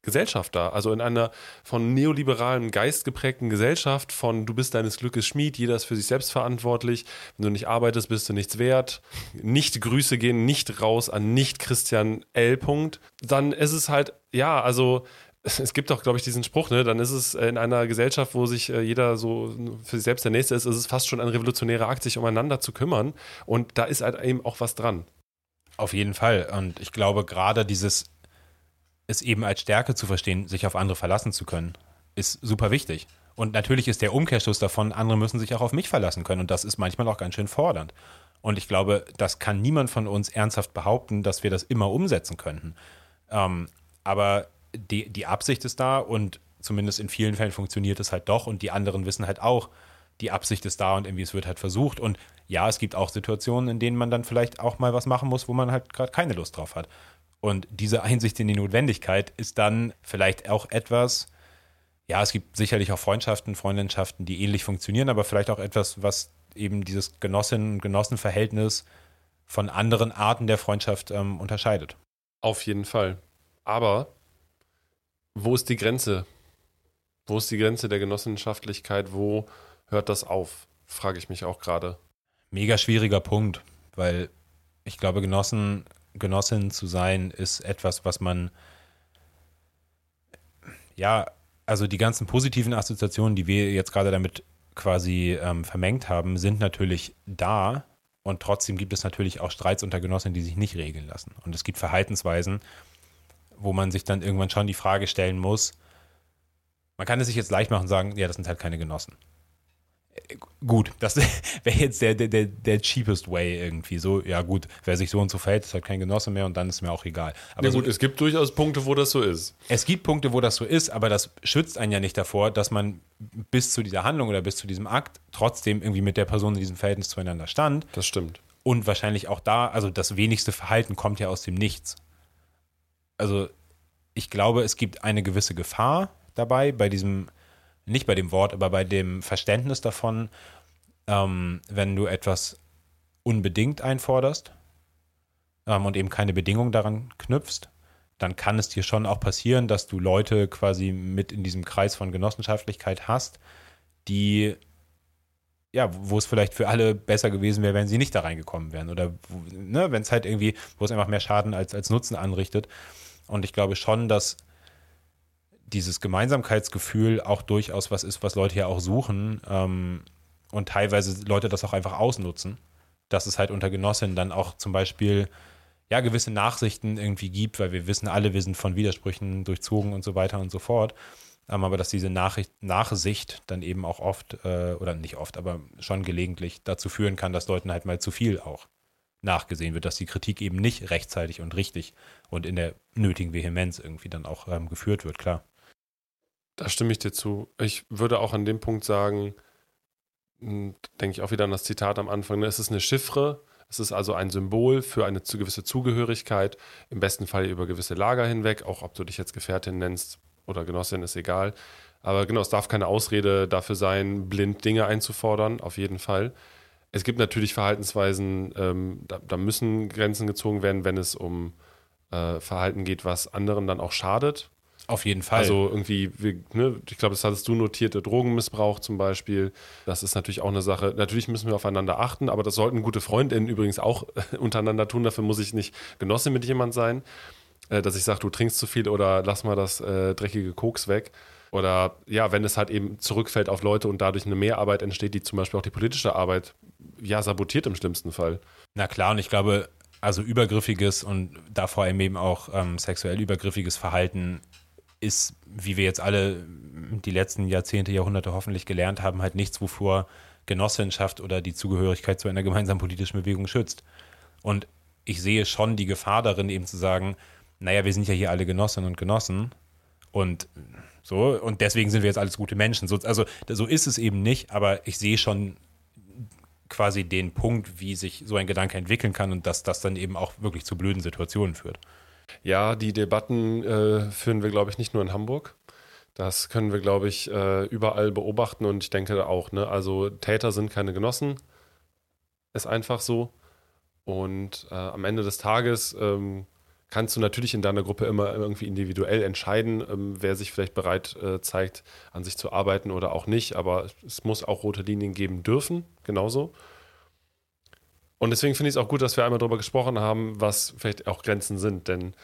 Gesellschaft da. Also in einer von neoliberalen Geist geprägten Gesellschaft, von du bist deines Glückes Schmied, jeder ist für sich selbst verantwortlich, wenn du nicht arbeitest, bist du nichts wert. Nicht Grüße gehen nicht raus an nicht Christian L. Dann ist es halt, ja, also es gibt doch, glaube ich, diesen Spruch, ne? Dann ist es in einer Gesellschaft, wo sich äh, jeder so für sich selbst der Nächste ist, ist es fast schon ein revolutionärer Akt, sich umeinander zu kümmern. Und da ist halt eben auch was dran. Auf jeden Fall. Und ich glaube, gerade dieses es eben als Stärke zu verstehen, sich auf andere verlassen zu können, ist super wichtig. Und natürlich ist der Umkehrschluss davon, andere müssen sich auch auf mich verlassen können. Und das ist manchmal auch ganz schön fordernd. Und ich glaube, das kann niemand von uns ernsthaft behaupten, dass wir das immer umsetzen könnten. Ähm, aber die, die Absicht ist da und zumindest in vielen Fällen funktioniert es halt doch. Und die anderen wissen halt auch, die Absicht ist da und irgendwie es wird halt versucht. Und ja, es gibt auch Situationen, in denen man dann vielleicht auch mal was machen muss, wo man halt gerade keine Lust drauf hat. Und diese Einsicht in die Notwendigkeit ist dann vielleicht auch etwas, ja, es gibt sicherlich auch Freundschaften, Freundschaften, die ähnlich funktionieren, aber vielleicht auch etwas, was eben dieses Genossinnen- und Genossenverhältnis von anderen Arten der Freundschaft ähm, unterscheidet. Auf jeden Fall. Aber wo ist die Grenze? Wo ist die Grenze der Genossenschaftlichkeit? Wo hört das auf? Frage ich mich auch gerade. Mega schwieriger Punkt, weil ich glaube, Genossen Genossin zu sein, ist etwas, was man, ja, also die ganzen positiven Assoziationen, die wir jetzt gerade damit quasi ähm, vermengt haben, sind natürlich da. Und trotzdem gibt es natürlich auch Streits unter Genossinnen, die sich nicht regeln lassen. Und es gibt Verhaltensweisen, wo man sich dann irgendwann schon die Frage stellen muss, man kann es sich jetzt leicht machen und sagen, ja, das sind halt keine Genossen. Gut, das wäre jetzt der, der, der cheapest way irgendwie. So, ja gut, wer sich so und so verhält, ist halt kein Genosse mehr und dann ist mir auch egal. Aber ja, gut, so, es gibt durchaus Punkte, wo das so ist. Es gibt Punkte, wo das so ist, aber das schützt einen ja nicht davor, dass man bis zu dieser Handlung oder bis zu diesem Akt trotzdem irgendwie mit der Person in diesem Verhältnis zueinander stand. Das stimmt. Und wahrscheinlich auch da, also das wenigste Verhalten kommt ja aus dem Nichts. Also ich glaube, es gibt eine gewisse Gefahr dabei, bei diesem nicht bei dem Wort, aber bei dem Verständnis davon, ähm, wenn du etwas unbedingt einforderst ähm, und eben keine Bedingung daran knüpfst, dann kann es dir schon auch passieren, dass du Leute quasi mit in diesem Kreis von Genossenschaftlichkeit hast, die ja, wo es vielleicht für alle besser gewesen wäre, wenn sie nicht da reingekommen wären. Oder ne, wenn es halt irgendwie, wo es einfach mehr Schaden als, als Nutzen anrichtet. Und ich glaube schon, dass dieses Gemeinsamkeitsgefühl auch durchaus was ist, was Leute ja auch suchen ähm, und teilweise Leute das auch einfach ausnutzen, dass es halt unter Genossinnen dann auch zum Beispiel ja gewisse Nachsichten irgendwie gibt, weil wir wissen alle, wir sind von Widersprüchen durchzogen und so weiter und so fort. Ähm, aber dass diese Nachricht, Nachsicht dann eben auch oft, äh, oder nicht oft, aber schon gelegentlich dazu führen kann, dass Leuten halt mal zu viel auch nachgesehen wird, dass die Kritik eben nicht rechtzeitig und richtig und in der nötigen Vehemenz irgendwie dann auch ähm, geführt wird, klar. Da stimme ich dir zu. Ich würde auch an dem Punkt sagen, hm, denke ich auch wieder an das Zitat am Anfang, ne, es ist eine Chiffre, es ist also ein Symbol für eine gewisse Zugehörigkeit, im besten Fall über gewisse Lager hinweg, auch ob du dich jetzt Gefährtin nennst oder Genossin, ist egal. Aber genau, es darf keine Ausrede dafür sein, blind Dinge einzufordern, auf jeden Fall. Es gibt natürlich Verhaltensweisen, ähm, da, da, müssen Grenzen gezogen werden, wenn es um äh, Verhalten geht, was anderen dann auch schadet. Auf jeden Fall. Also irgendwie, ne, ich glaube, das hattest du notiert, der Drogenmissbrauch zum Beispiel. Das ist natürlich auch eine Sache. Natürlich müssen wir aufeinander achten, aber das sollten gute Freundinnen übrigens auch untereinander tun. Dafür muss ich nicht Genossin mit jemand sein, äh, dass ich sage, du trinkst zu viel oder lass mal das äh, dreckige Koks weg. Oder ja, wenn es halt eben zurückfällt auf Leute und dadurch eine Mehrarbeit entsteht, die zum Beispiel auch die politische Arbeit ja sabotiert im schlimmsten Fall. Na klar, und ich glaube, also übergriffiges und da vor allem eben auch ähm, sexuell übergriffiges Verhalten ist, wie wir jetzt alle die letzten Jahrzehnte, Jahrhunderte hoffentlich gelernt haben, halt nichts, wovor Genossenschaft oder die Zugehörigkeit zu einer gemeinsamen politischen Bewegung schützt. Und ich sehe schon die Gefahr darin, eben zu sagen, naja, wir sind ja hier alle Genossinnen und Genossen und so, und deswegen sind wir jetzt alles gute Menschen. So, also so ist es eben nicht, aber ich sehe schon quasi den Punkt, wie sich so ein Gedanke entwickeln kann und dass das dann eben auch wirklich zu blöden Situationen führt. Ja, die Debatten äh, führen wir, glaube ich, nicht nur in Hamburg. Das können wir, glaube ich, äh, überall beobachten und ich denke auch, ne, also Täter sind keine Genossen. Ist einfach so. Und äh, am Ende des Tages ähm, kannst du natürlich in deiner Gruppe immer irgendwie individuell entscheiden, ähm, wer sich vielleicht bereit äh, zeigt, an sich zu arbeiten oder auch nicht. Aber es muss auch rote Linien geben dürfen, genauso. Und deswegen finde ich es auch gut, dass wir einmal darüber gesprochen haben, was vielleicht auch Grenzen sind. Denn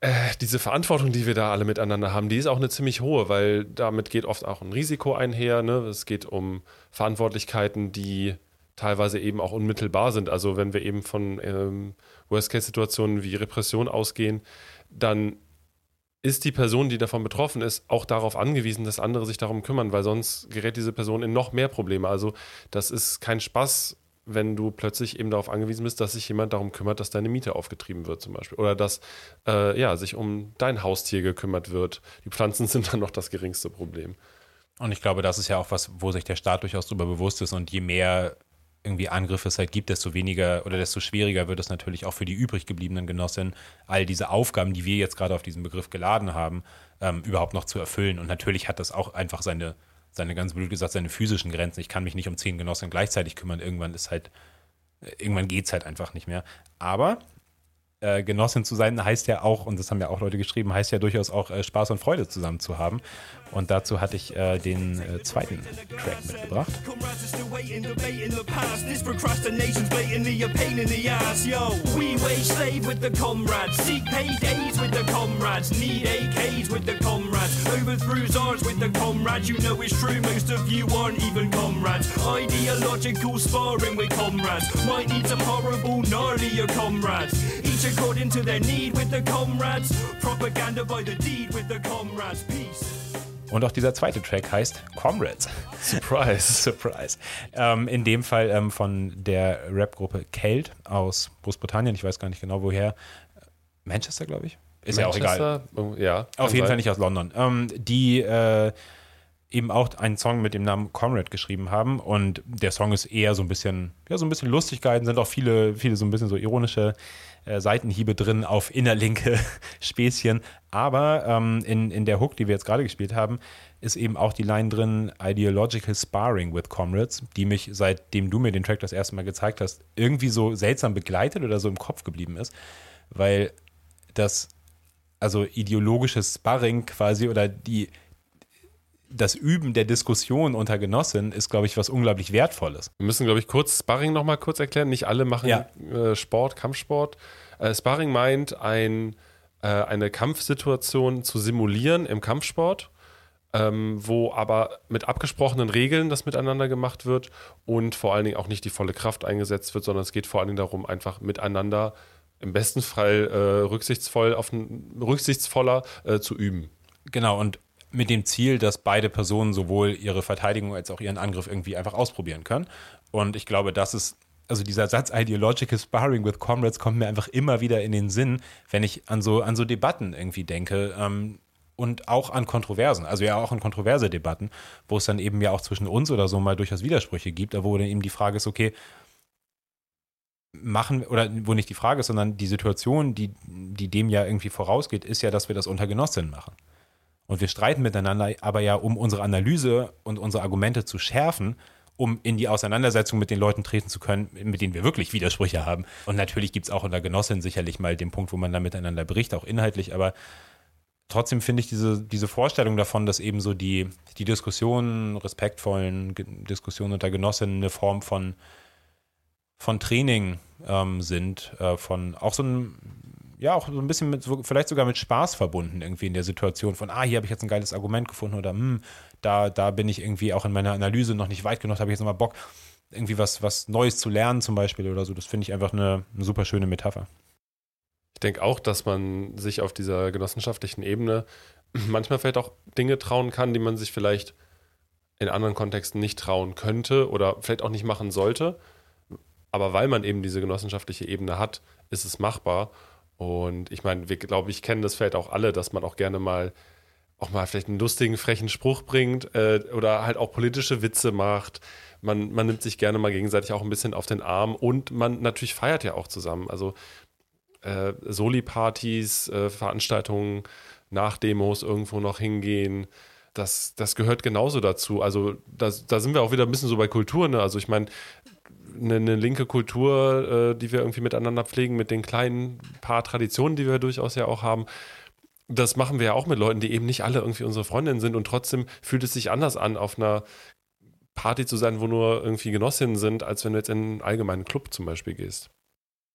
äh, diese Verantwortung, die wir da alle miteinander haben, die ist auch eine ziemlich hohe, weil damit geht oft auch ein Risiko einher. Ne? Es geht um Verantwortlichkeiten, die teilweise eben auch unmittelbar sind. Also wenn wir eben von ähm, Worst-Case-Situationen wie Repression ausgehen, dann ist die Person, die davon betroffen ist, auch darauf angewiesen, dass andere sich darum kümmern, weil sonst gerät diese Person in noch mehr Probleme. Also das ist kein Spaß, wenn du plötzlich eben darauf angewiesen bist, dass sich jemand darum kümmert, dass deine Miete aufgetrieben wird zum Beispiel. Oder dass äh, ja, sich um dein Haustier gekümmert wird. Die Pflanzen sind dann noch das geringste Problem. Und ich glaube, das ist ja auch was, wo sich der Staat durchaus darüber bewusst ist. Und je mehr irgendwie Angriffe es halt gibt, desto weniger oder desto schwieriger wird es natürlich auch für die übrig gebliebenen Genossinnen, all diese Aufgaben, die wir jetzt gerade auf diesen Begriff geladen haben, ähm, überhaupt noch zu erfüllen. Und natürlich hat das auch einfach seine seine ganz blöd gesagt, seine physischen Grenzen. Ich kann mich nicht um zehn Genossen gleichzeitig kümmern. Irgendwann ist halt, irgendwann geht es halt einfach nicht mehr. Aber äh, Genossin zu sein heißt ja auch, und das haben ja auch Leute geschrieben, heißt ja durchaus auch äh, Spaß und Freude zusammen zu haben. Und dazu hatte ich äh, den äh, zweiten Track mitgebracht. Ideological sparring with comrades. Might need some horrible, comrades. Each according to their need with the comrades. Propaganda by the deed with the comrades. Peace. Und auch dieser zweite Track heißt Comrades. Surprise. Surprise. Ähm, in dem Fall ähm, von der Rap-Gruppe Kelt aus Großbritannien. Ich weiß gar nicht genau woher. Manchester, glaube ich. Ist ja auch egal. Ja. Auf jeden Fall nicht aus London. Ähm, die äh, eben auch einen Song mit dem Namen Comrade geschrieben haben. Und der Song ist eher so ein bisschen, ja, so ein bisschen lustig gehalten, sind auch viele, viele so ein bisschen so ironische äh, Seitenhiebe drin auf innerlinke Späßchen. Aber ähm, in, in der Hook, die wir jetzt gerade gespielt haben, ist eben auch die Line drin, Ideological Sparring with Comrades, die mich, seitdem du mir den Track das erste Mal gezeigt hast, irgendwie so seltsam begleitet oder so im Kopf geblieben ist. Weil das, also ideologisches Sparring quasi oder die, das Üben der Diskussion unter Genossinnen ist, glaube ich, was unglaublich Wertvolles. Wir müssen, glaube ich, kurz Sparring nochmal kurz erklären. Nicht alle machen Ja. äh, Sport, Kampfsport. Äh, Sparring meint, ein, äh, eine Kampfsituation zu simulieren im Kampfsport, ähm, wo aber mit abgesprochenen Regeln das miteinander gemacht wird und vor allen Dingen auch nicht die volle Kraft eingesetzt wird, sondern es geht vor allen Dingen darum, einfach miteinander im besten Fall äh, rücksichtsvoll auf, rücksichtsvoller äh, zu üben. Genau, und mit dem Ziel, dass beide Personen sowohl ihre Verteidigung als auch ihren Angriff irgendwie einfach ausprobieren können. Und ich glaube, das ist, also dieser Satz Ideological Sparring with Comrades kommt mir einfach immer wieder in den Sinn, wenn ich an so, an so Debatten irgendwie denke. Ähm, und auch an Kontroversen, also ja auch an kontroverse Debatten, wo es dann eben ja auch zwischen uns oder so mal durchaus Widersprüche gibt, aber wo dann eben die Frage ist, okay, machen, oder wo nicht die Frage ist, sondern die Situation, die, die dem ja irgendwie vorausgeht, ist ja, dass wir das unter Genossinnen machen. Und wir streiten miteinander, aber ja, um unsere Analyse und unsere Argumente zu schärfen, um in die Auseinandersetzung mit den Leuten treten zu können, mit denen wir wirklich Widersprüche haben. Und natürlich gibt es auch unter Genossinnen sicherlich mal den Punkt, wo man dann miteinander bricht, auch inhaltlich, aber trotzdem finde ich diese, diese Vorstellung davon, dass eben so die, die Diskussionen, respektvollen Diskussionen unter Genossinnen eine Form von, von Training ähm, sind, äh, von auch so ein, ja, auch so ein bisschen mit, vielleicht sogar mit Spaß verbunden, irgendwie in der Situation von, ah, hier habe ich jetzt ein geiles Argument gefunden oder hm, da, da bin ich irgendwie auch in meiner Analyse noch nicht weit genug, habe ich jetzt nochmal Bock, irgendwie was, was Neues zu lernen zum Beispiel oder so. Das finde ich einfach eine, eine super schöne Metapher. Ich denke auch, dass man sich auf dieser genossenschaftlichen Ebene manchmal vielleicht auch Dinge trauen kann, die man sich vielleicht in anderen Kontexten nicht trauen könnte oder vielleicht auch nicht machen sollte. Aber weil man eben diese genossenschaftliche Ebene hat, ist es machbar. Und ich meine, wir glaube ich kennen das vielleicht auch alle, dass man auch gerne mal auch mal vielleicht einen lustigen, frechen Spruch bringt äh, oder halt auch politische Witze macht. Man, man nimmt sich gerne mal gegenseitig auch ein bisschen auf den Arm und man natürlich feiert ja auch zusammen. Also äh, Soli-Partys, äh, Veranstaltungen nach Demos irgendwo noch hingehen. Das, das gehört genauso dazu. Also das, da sind wir auch wieder ein bisschen so bei Kultur. Ne? Also ich meine, eine, eine linke Kultur, äh, die wir irgendwie miteinander pflegen, mit den kleinen paar Traditionen, die wir durchaus ja auch haben. Das machen wir ja auch mit Leuten, die eben nicht alle irgendwie unsere Freundinnen sind und trotzdem fühlt es sich anders an, auf einer Party zu sein, wo nur irgendwie Genossinnen sind, als wenn du jetzt in einen allgemeinen Club zum Beispiel gehst.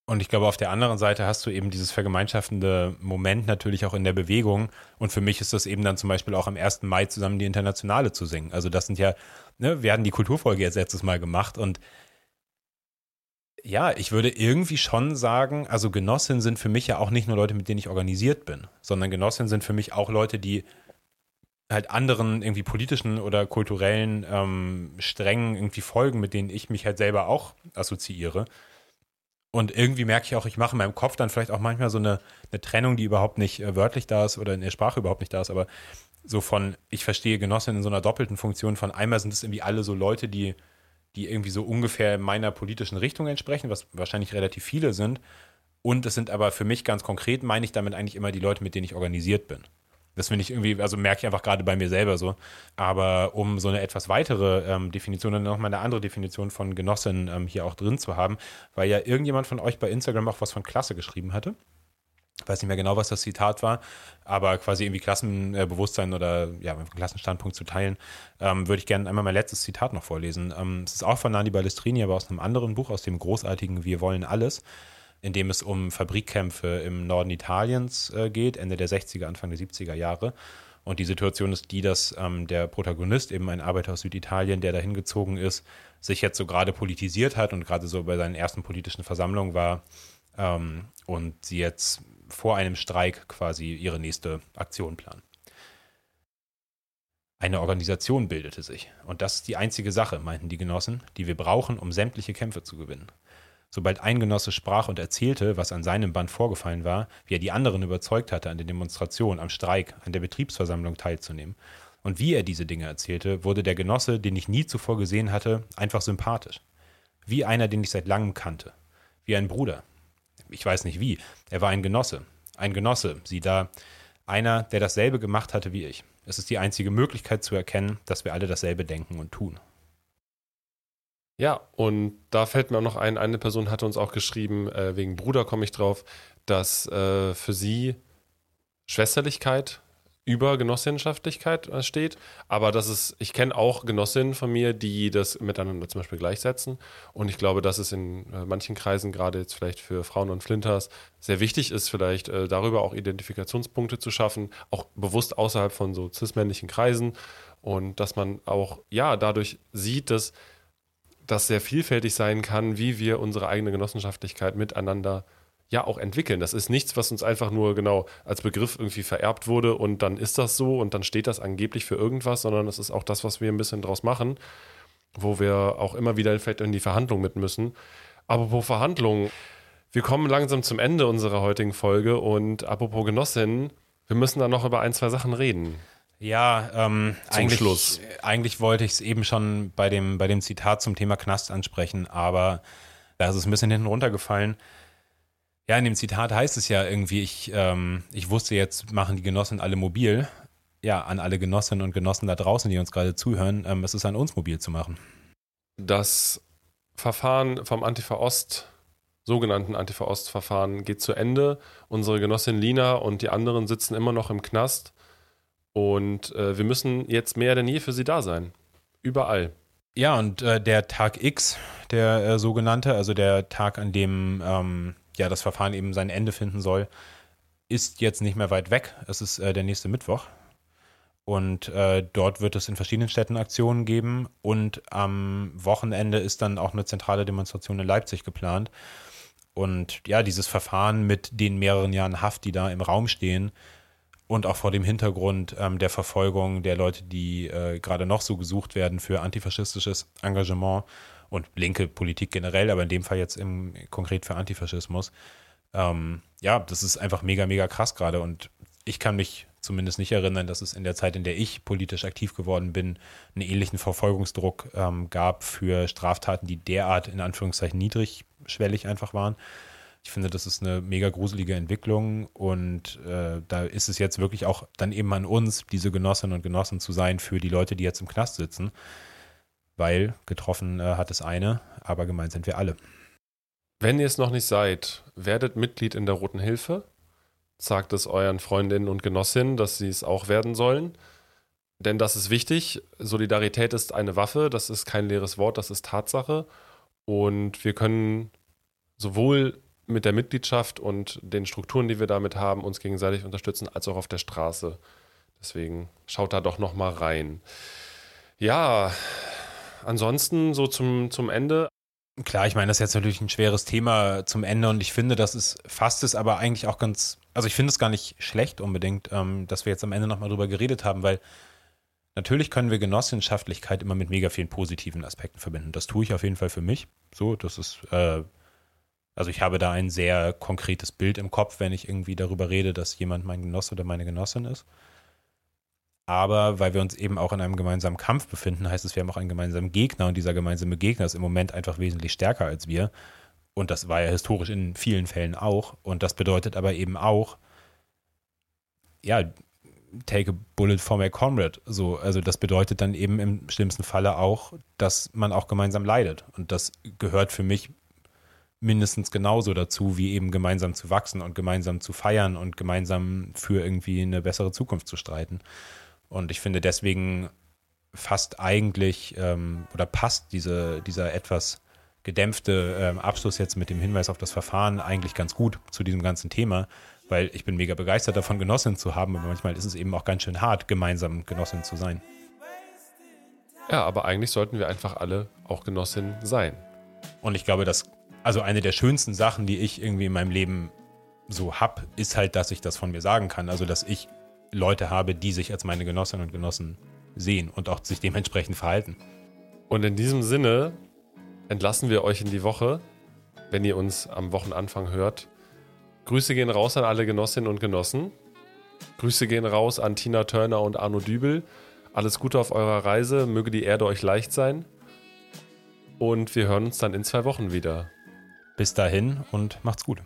Und ich glaube, auf der anderen Seite hast du eben dieses vergemeinschaftende Moment natürlich auch in der Bewegung. Und für mich ist das eben dann zum Beispiel auch am 1. Mai zusammen die Internationale zu singen. Also das sind ja, ne, wir hatten die Kulturfolge jetzt letztes Mal gemacht und ja, ich würde irgendwie schon sagen, also Genossinnen sind für mich ja auch nicht nur Leute, mit denen ich organisiert bin, sondern Genossinnen sind für mich auch Leute, die halt anderen irgendwie politischen oder kulturellen ähm, Strängen irgendwie folgen, mit denen ich mich halt selber auch assoziiere. Und irgendwie merke ich auch, ich mache in meinem Kopf dann vielleicht auch manchmal so eine, eine Trennung, die überhaupt nicht äh, wörtlich da ist oder in der Sprache überhaupt nicht da ist, aber so von, ich verstehe Genossinnen in so einer doppelten Funktion von einmal sind es irgendwie alle so Leute, die, die irgendwie so ungefähr meiner politischen Richtung entsprechen, was wahrscheinlich relativ viele sind. Und es sind aber für mich ganz konkret, meine ich damit eigentlich immer die Leute, mit denen ich organisiert bin. Das finde ich irgendwie, also merke ich einfach gerade bei mir selber so. Aber um so eine etwas weitere ähm, Definition und nochmal eine andere Definition von Genossin ähm, hier auch drin zu haben, weil ja irgendjemand von euch bei Instagram auch was von Klasse geschrieben hatte. Ich weiß nicht mehr genau, was das Zitat war, aber quasi irgendwie Klassenbewusstsein oder ja, Klassenstandpunkt zu teilen, ähm, würde ich gerne einmal mein letztes Zitat noch vorlesen. Ähm, es ist auch von Nani Balestrini, aber aus einem anderen Buch, aus dem großartigen Wir wollen alles in dem es um Fabrikkämpfe im Norden Italiens äh, geht, Ende der 60er, Anfang der 70er Jahre. Und die Situation ist die, dass ähm, der Protagonist, eben ein Arbeiter aus Süditalien, der dahin gezogen ist, sich jetzt so gerade politisiert hat und gerade so bei seinen ersten politischen Versammlungen war ähm, und sie jetzt vor einem Streik quasi ihre nächste Aktion planen. Eine Organisation bildete sich. Und das ist die einzige Sache, meinten die Genossen, die wir brauchen, um sämtliche Kämpfe zu gewinnen. Sobald ein Genosse sprach und erzählte, was an seinem Band vorgefallen war, wie er die anderen überzeugt hatte, an der Demonstration, am Streik, an der Betriebsversammlung teilzunehmen, und wie er diese Dinge erzählte, wurde der Genosse, den ich nie zuvor gesehen hatte, einfach sympathisch. Wie einer, den ich seit langem kannte. Wie ein Bruder. Ich weiß nicht wie. Er war ein Genosse. Ein Genosse, sieh da. Einer, der dasselbe gemacht hatte wie ich. Es ist die einzige Möglichkeit zu erkennen, dass wir alle dasselbe denken und tun. Ja, und da fällt mir auch noch ein, eine Person hatte uns auch geschrieben, äh, wegen Bruder komme ich drauf, dass äh, für sie Schwesterlichkeit über Genossenschaftlichkeit äh, steht. Aber das ist, ich kenne auch Genossinnen von mir, die das miteinander zum Beispiel gleichsetzen. Und ich glaube, dass es in äh, manchen Kreisen, gerade jetzt vielleicht für Frauen und Flinters, sehr wichtig ist, vielleicht äh, darüber auch Identifikationspunkte zu schaffen, auch bewusst außerhalb von so cis-männlichen Kreisen. Und dass man auch, ja, dadurch sieht, dass das sehr vielfältig sein kann, wie wir unsere eigene Genossenschaftlichkeit miteinander ja auch entwickeln. Das ist nichts, was uns einfach nur genau als Begriff irgendwie vererbt wurde und dann ist das so und dann steht das angeblich für irgendwas, sondern es ist auch das, was wir ein bisschen draus machen, wo wir auch immer wieder vielleicht in die Verhandlung mit müssen. Apropos Verhandlungen, wir kommen langsam zum Ende unserer heutigen Folge und apropos Genossinnen, wir müssen da noch über ein, zwei Sachen reden. Ja, ähm, Zum eigentlich, Schluss. eigentlich wollte ich es eben schon bei dem, bei dem Zitat zum Thema Knast ansprechen, aber da ist es ein bisschen hinten runtergefallen. Ja, in dem Zitat heißt es ja irgendwie, ich, ähm, ich wusste jetzt, machen die Genossen alle mobil. Ja, an alle Genossinnen und Genossen da draußen, die uns gerade zuhören, ähm, es ist an uns mobil zu machen. Das Verfahren vom Antifa-Ost, sogenannten Antifa-Ost-Verfahren, geht zu Ende. Unsere Genossin Lina und die anderen sitzen immer noch im Knast. Und äh, wir müssen jetzt mehr denn je für sie da sein. Überall. Ja, und äh, der Tag X, der äh, sogenannte, also der Tag, an dem ähm, ja das Verfahren eben sein Ende finden soll, ist jetzt nicht mehr weit weg. Es ist äh, der nächste Mittwoch. Und äh, dort wird es in verschiedenen Städten Aktionen geben. Und am Wochenende ist dann auch eine zentrale Demonstration in Leipzig geplant. Und ja, dieses Verfahren mit den mehreren Jahren Haft, die da im Raum stehen, und auch vor dem Hintergrund ähm, der Verfolgung der Leute, die äh, gerade noch so gesucht werden für antifaschistisches Engagement und linke Politik generell, aber in dem Fall jetzt im, konkret für Antifaschismus. Ähm, ja, das ist einfach mega, mega krass gerade und ich kann mich zumindest nicht erinnern, dass es in der Zeit, in der ich politisch aktiv geworden bin, einen ähnlichen Verfolgungsdruck ähm, gab für Straftaten, die derart in Anführungszeichen niedrigschwellig einfach waren. Ich finde, das ist eine mega gruselige Entwicklung und äh, da ist es jetzt wirklich auch dann eben an uns, diese Genossinnen und Genossen zu sein für die Leute, die jetzt im Knast sitzen, weil getroffen äh, hat es eine, aber gemeint sind wir alle. Wenn ihr es noch nicht seid, werdet Mitglied in der Roten Hilfe. Sagt es euren Freundinnen und Genossinnen, dass sie es auch werden sollen. Denn das ist wichtig. Solidarität ist eine Waffe, das ist kein leeres Wort, das ist Tatsache. Und wir können sowohl mit der Mitgliedschaft und den Strukturen, die wir damit haben, uns gegenseitig unterstützen, als auch auf der Straße. Deswegen schaut da doch noch mal rein. Ja, ansonsten so zum, zum Ende. Klar, ich meine, das ist jetzt natürlich ein schweres Thema zum Ende und ich finde, das ist fast es aber eigentlich auch ganz, also ich finde es gar nicht schlecht unbedingt, ähm, dass wir jetzt am Ende nochmal drüber geredet haben, weil natürlich können wir Genossenschaftlichkeit immer mit mega vielen positiven Aspekten verbinden. Das tue ich auf jeden Fall für mich. So, das ist, äh, also ich habe da ein sehr konkretes Bild im Kopf, wenn ich irgendwie darüber rede, dass jemand mein Genosse oder meine Genossin ist. Aber weil wir uns eben auch in einem gemeinsamen Kampf befinden, heißt es, wir haben auch einen gemeinsamen Gegner und dieser gemeinsame Gegner ist im Moment einfach wesentlich stärker als wir. Und das war ja historisch in vielen Fällen auch. Und das bedeutet aber eben auch, ja, take a bullet for my comrade. So, also das bedeutet dann eben im schlimmsten Falle auch, dass man auch gemeinsam leidet. Und das gehört für mich mindestens genauso dazu, wie eben gemeinsam zu wachsen und gemeinsam zu feiern und gemeinsam für irgendwie eine bessere Zukunft zu streiten. Und ich finde deswegen fast eigentlich ähm, oder passt diese, dieser etwas gedämpfte ähm, Abschluss jetzt mit dem Hinweis auf das Verfahren eigentlich ganz gut zu diesem ganzen Thema, weil ich bin mega begeistert davon, Genossin zu haben, aber manchmal ist es eben auch ganz schön hart, gemeinsam Genossin zu sein. Ja, aber eigentlich sollten wir einfach alle auch Genossin sein. Und ich glaube, dass, also eine der schönsten Sachen, die ich irgendwie in meinem Leben so hab, ist halt, dass ich das von mir sagen kann. Also, dass ich Leute habe, die sich als meine Genossinnen und Genossen sehen und auch sich dementsprechend verhalten. Und in diesem Sinne entlassen wir euch in die Woche, wenn ihr uns am Wochenanfang hört. Grüße gehen raus an alle Genossinnen und Genossen. Grüße gehen raus an Tina Turner und Arno Dübel. Alles Gute auf eurer Reise, möge die Erde euch leicht sein. Und wir hören uns dann in zwei Wochen wieder. Bis dahin und macht's gut.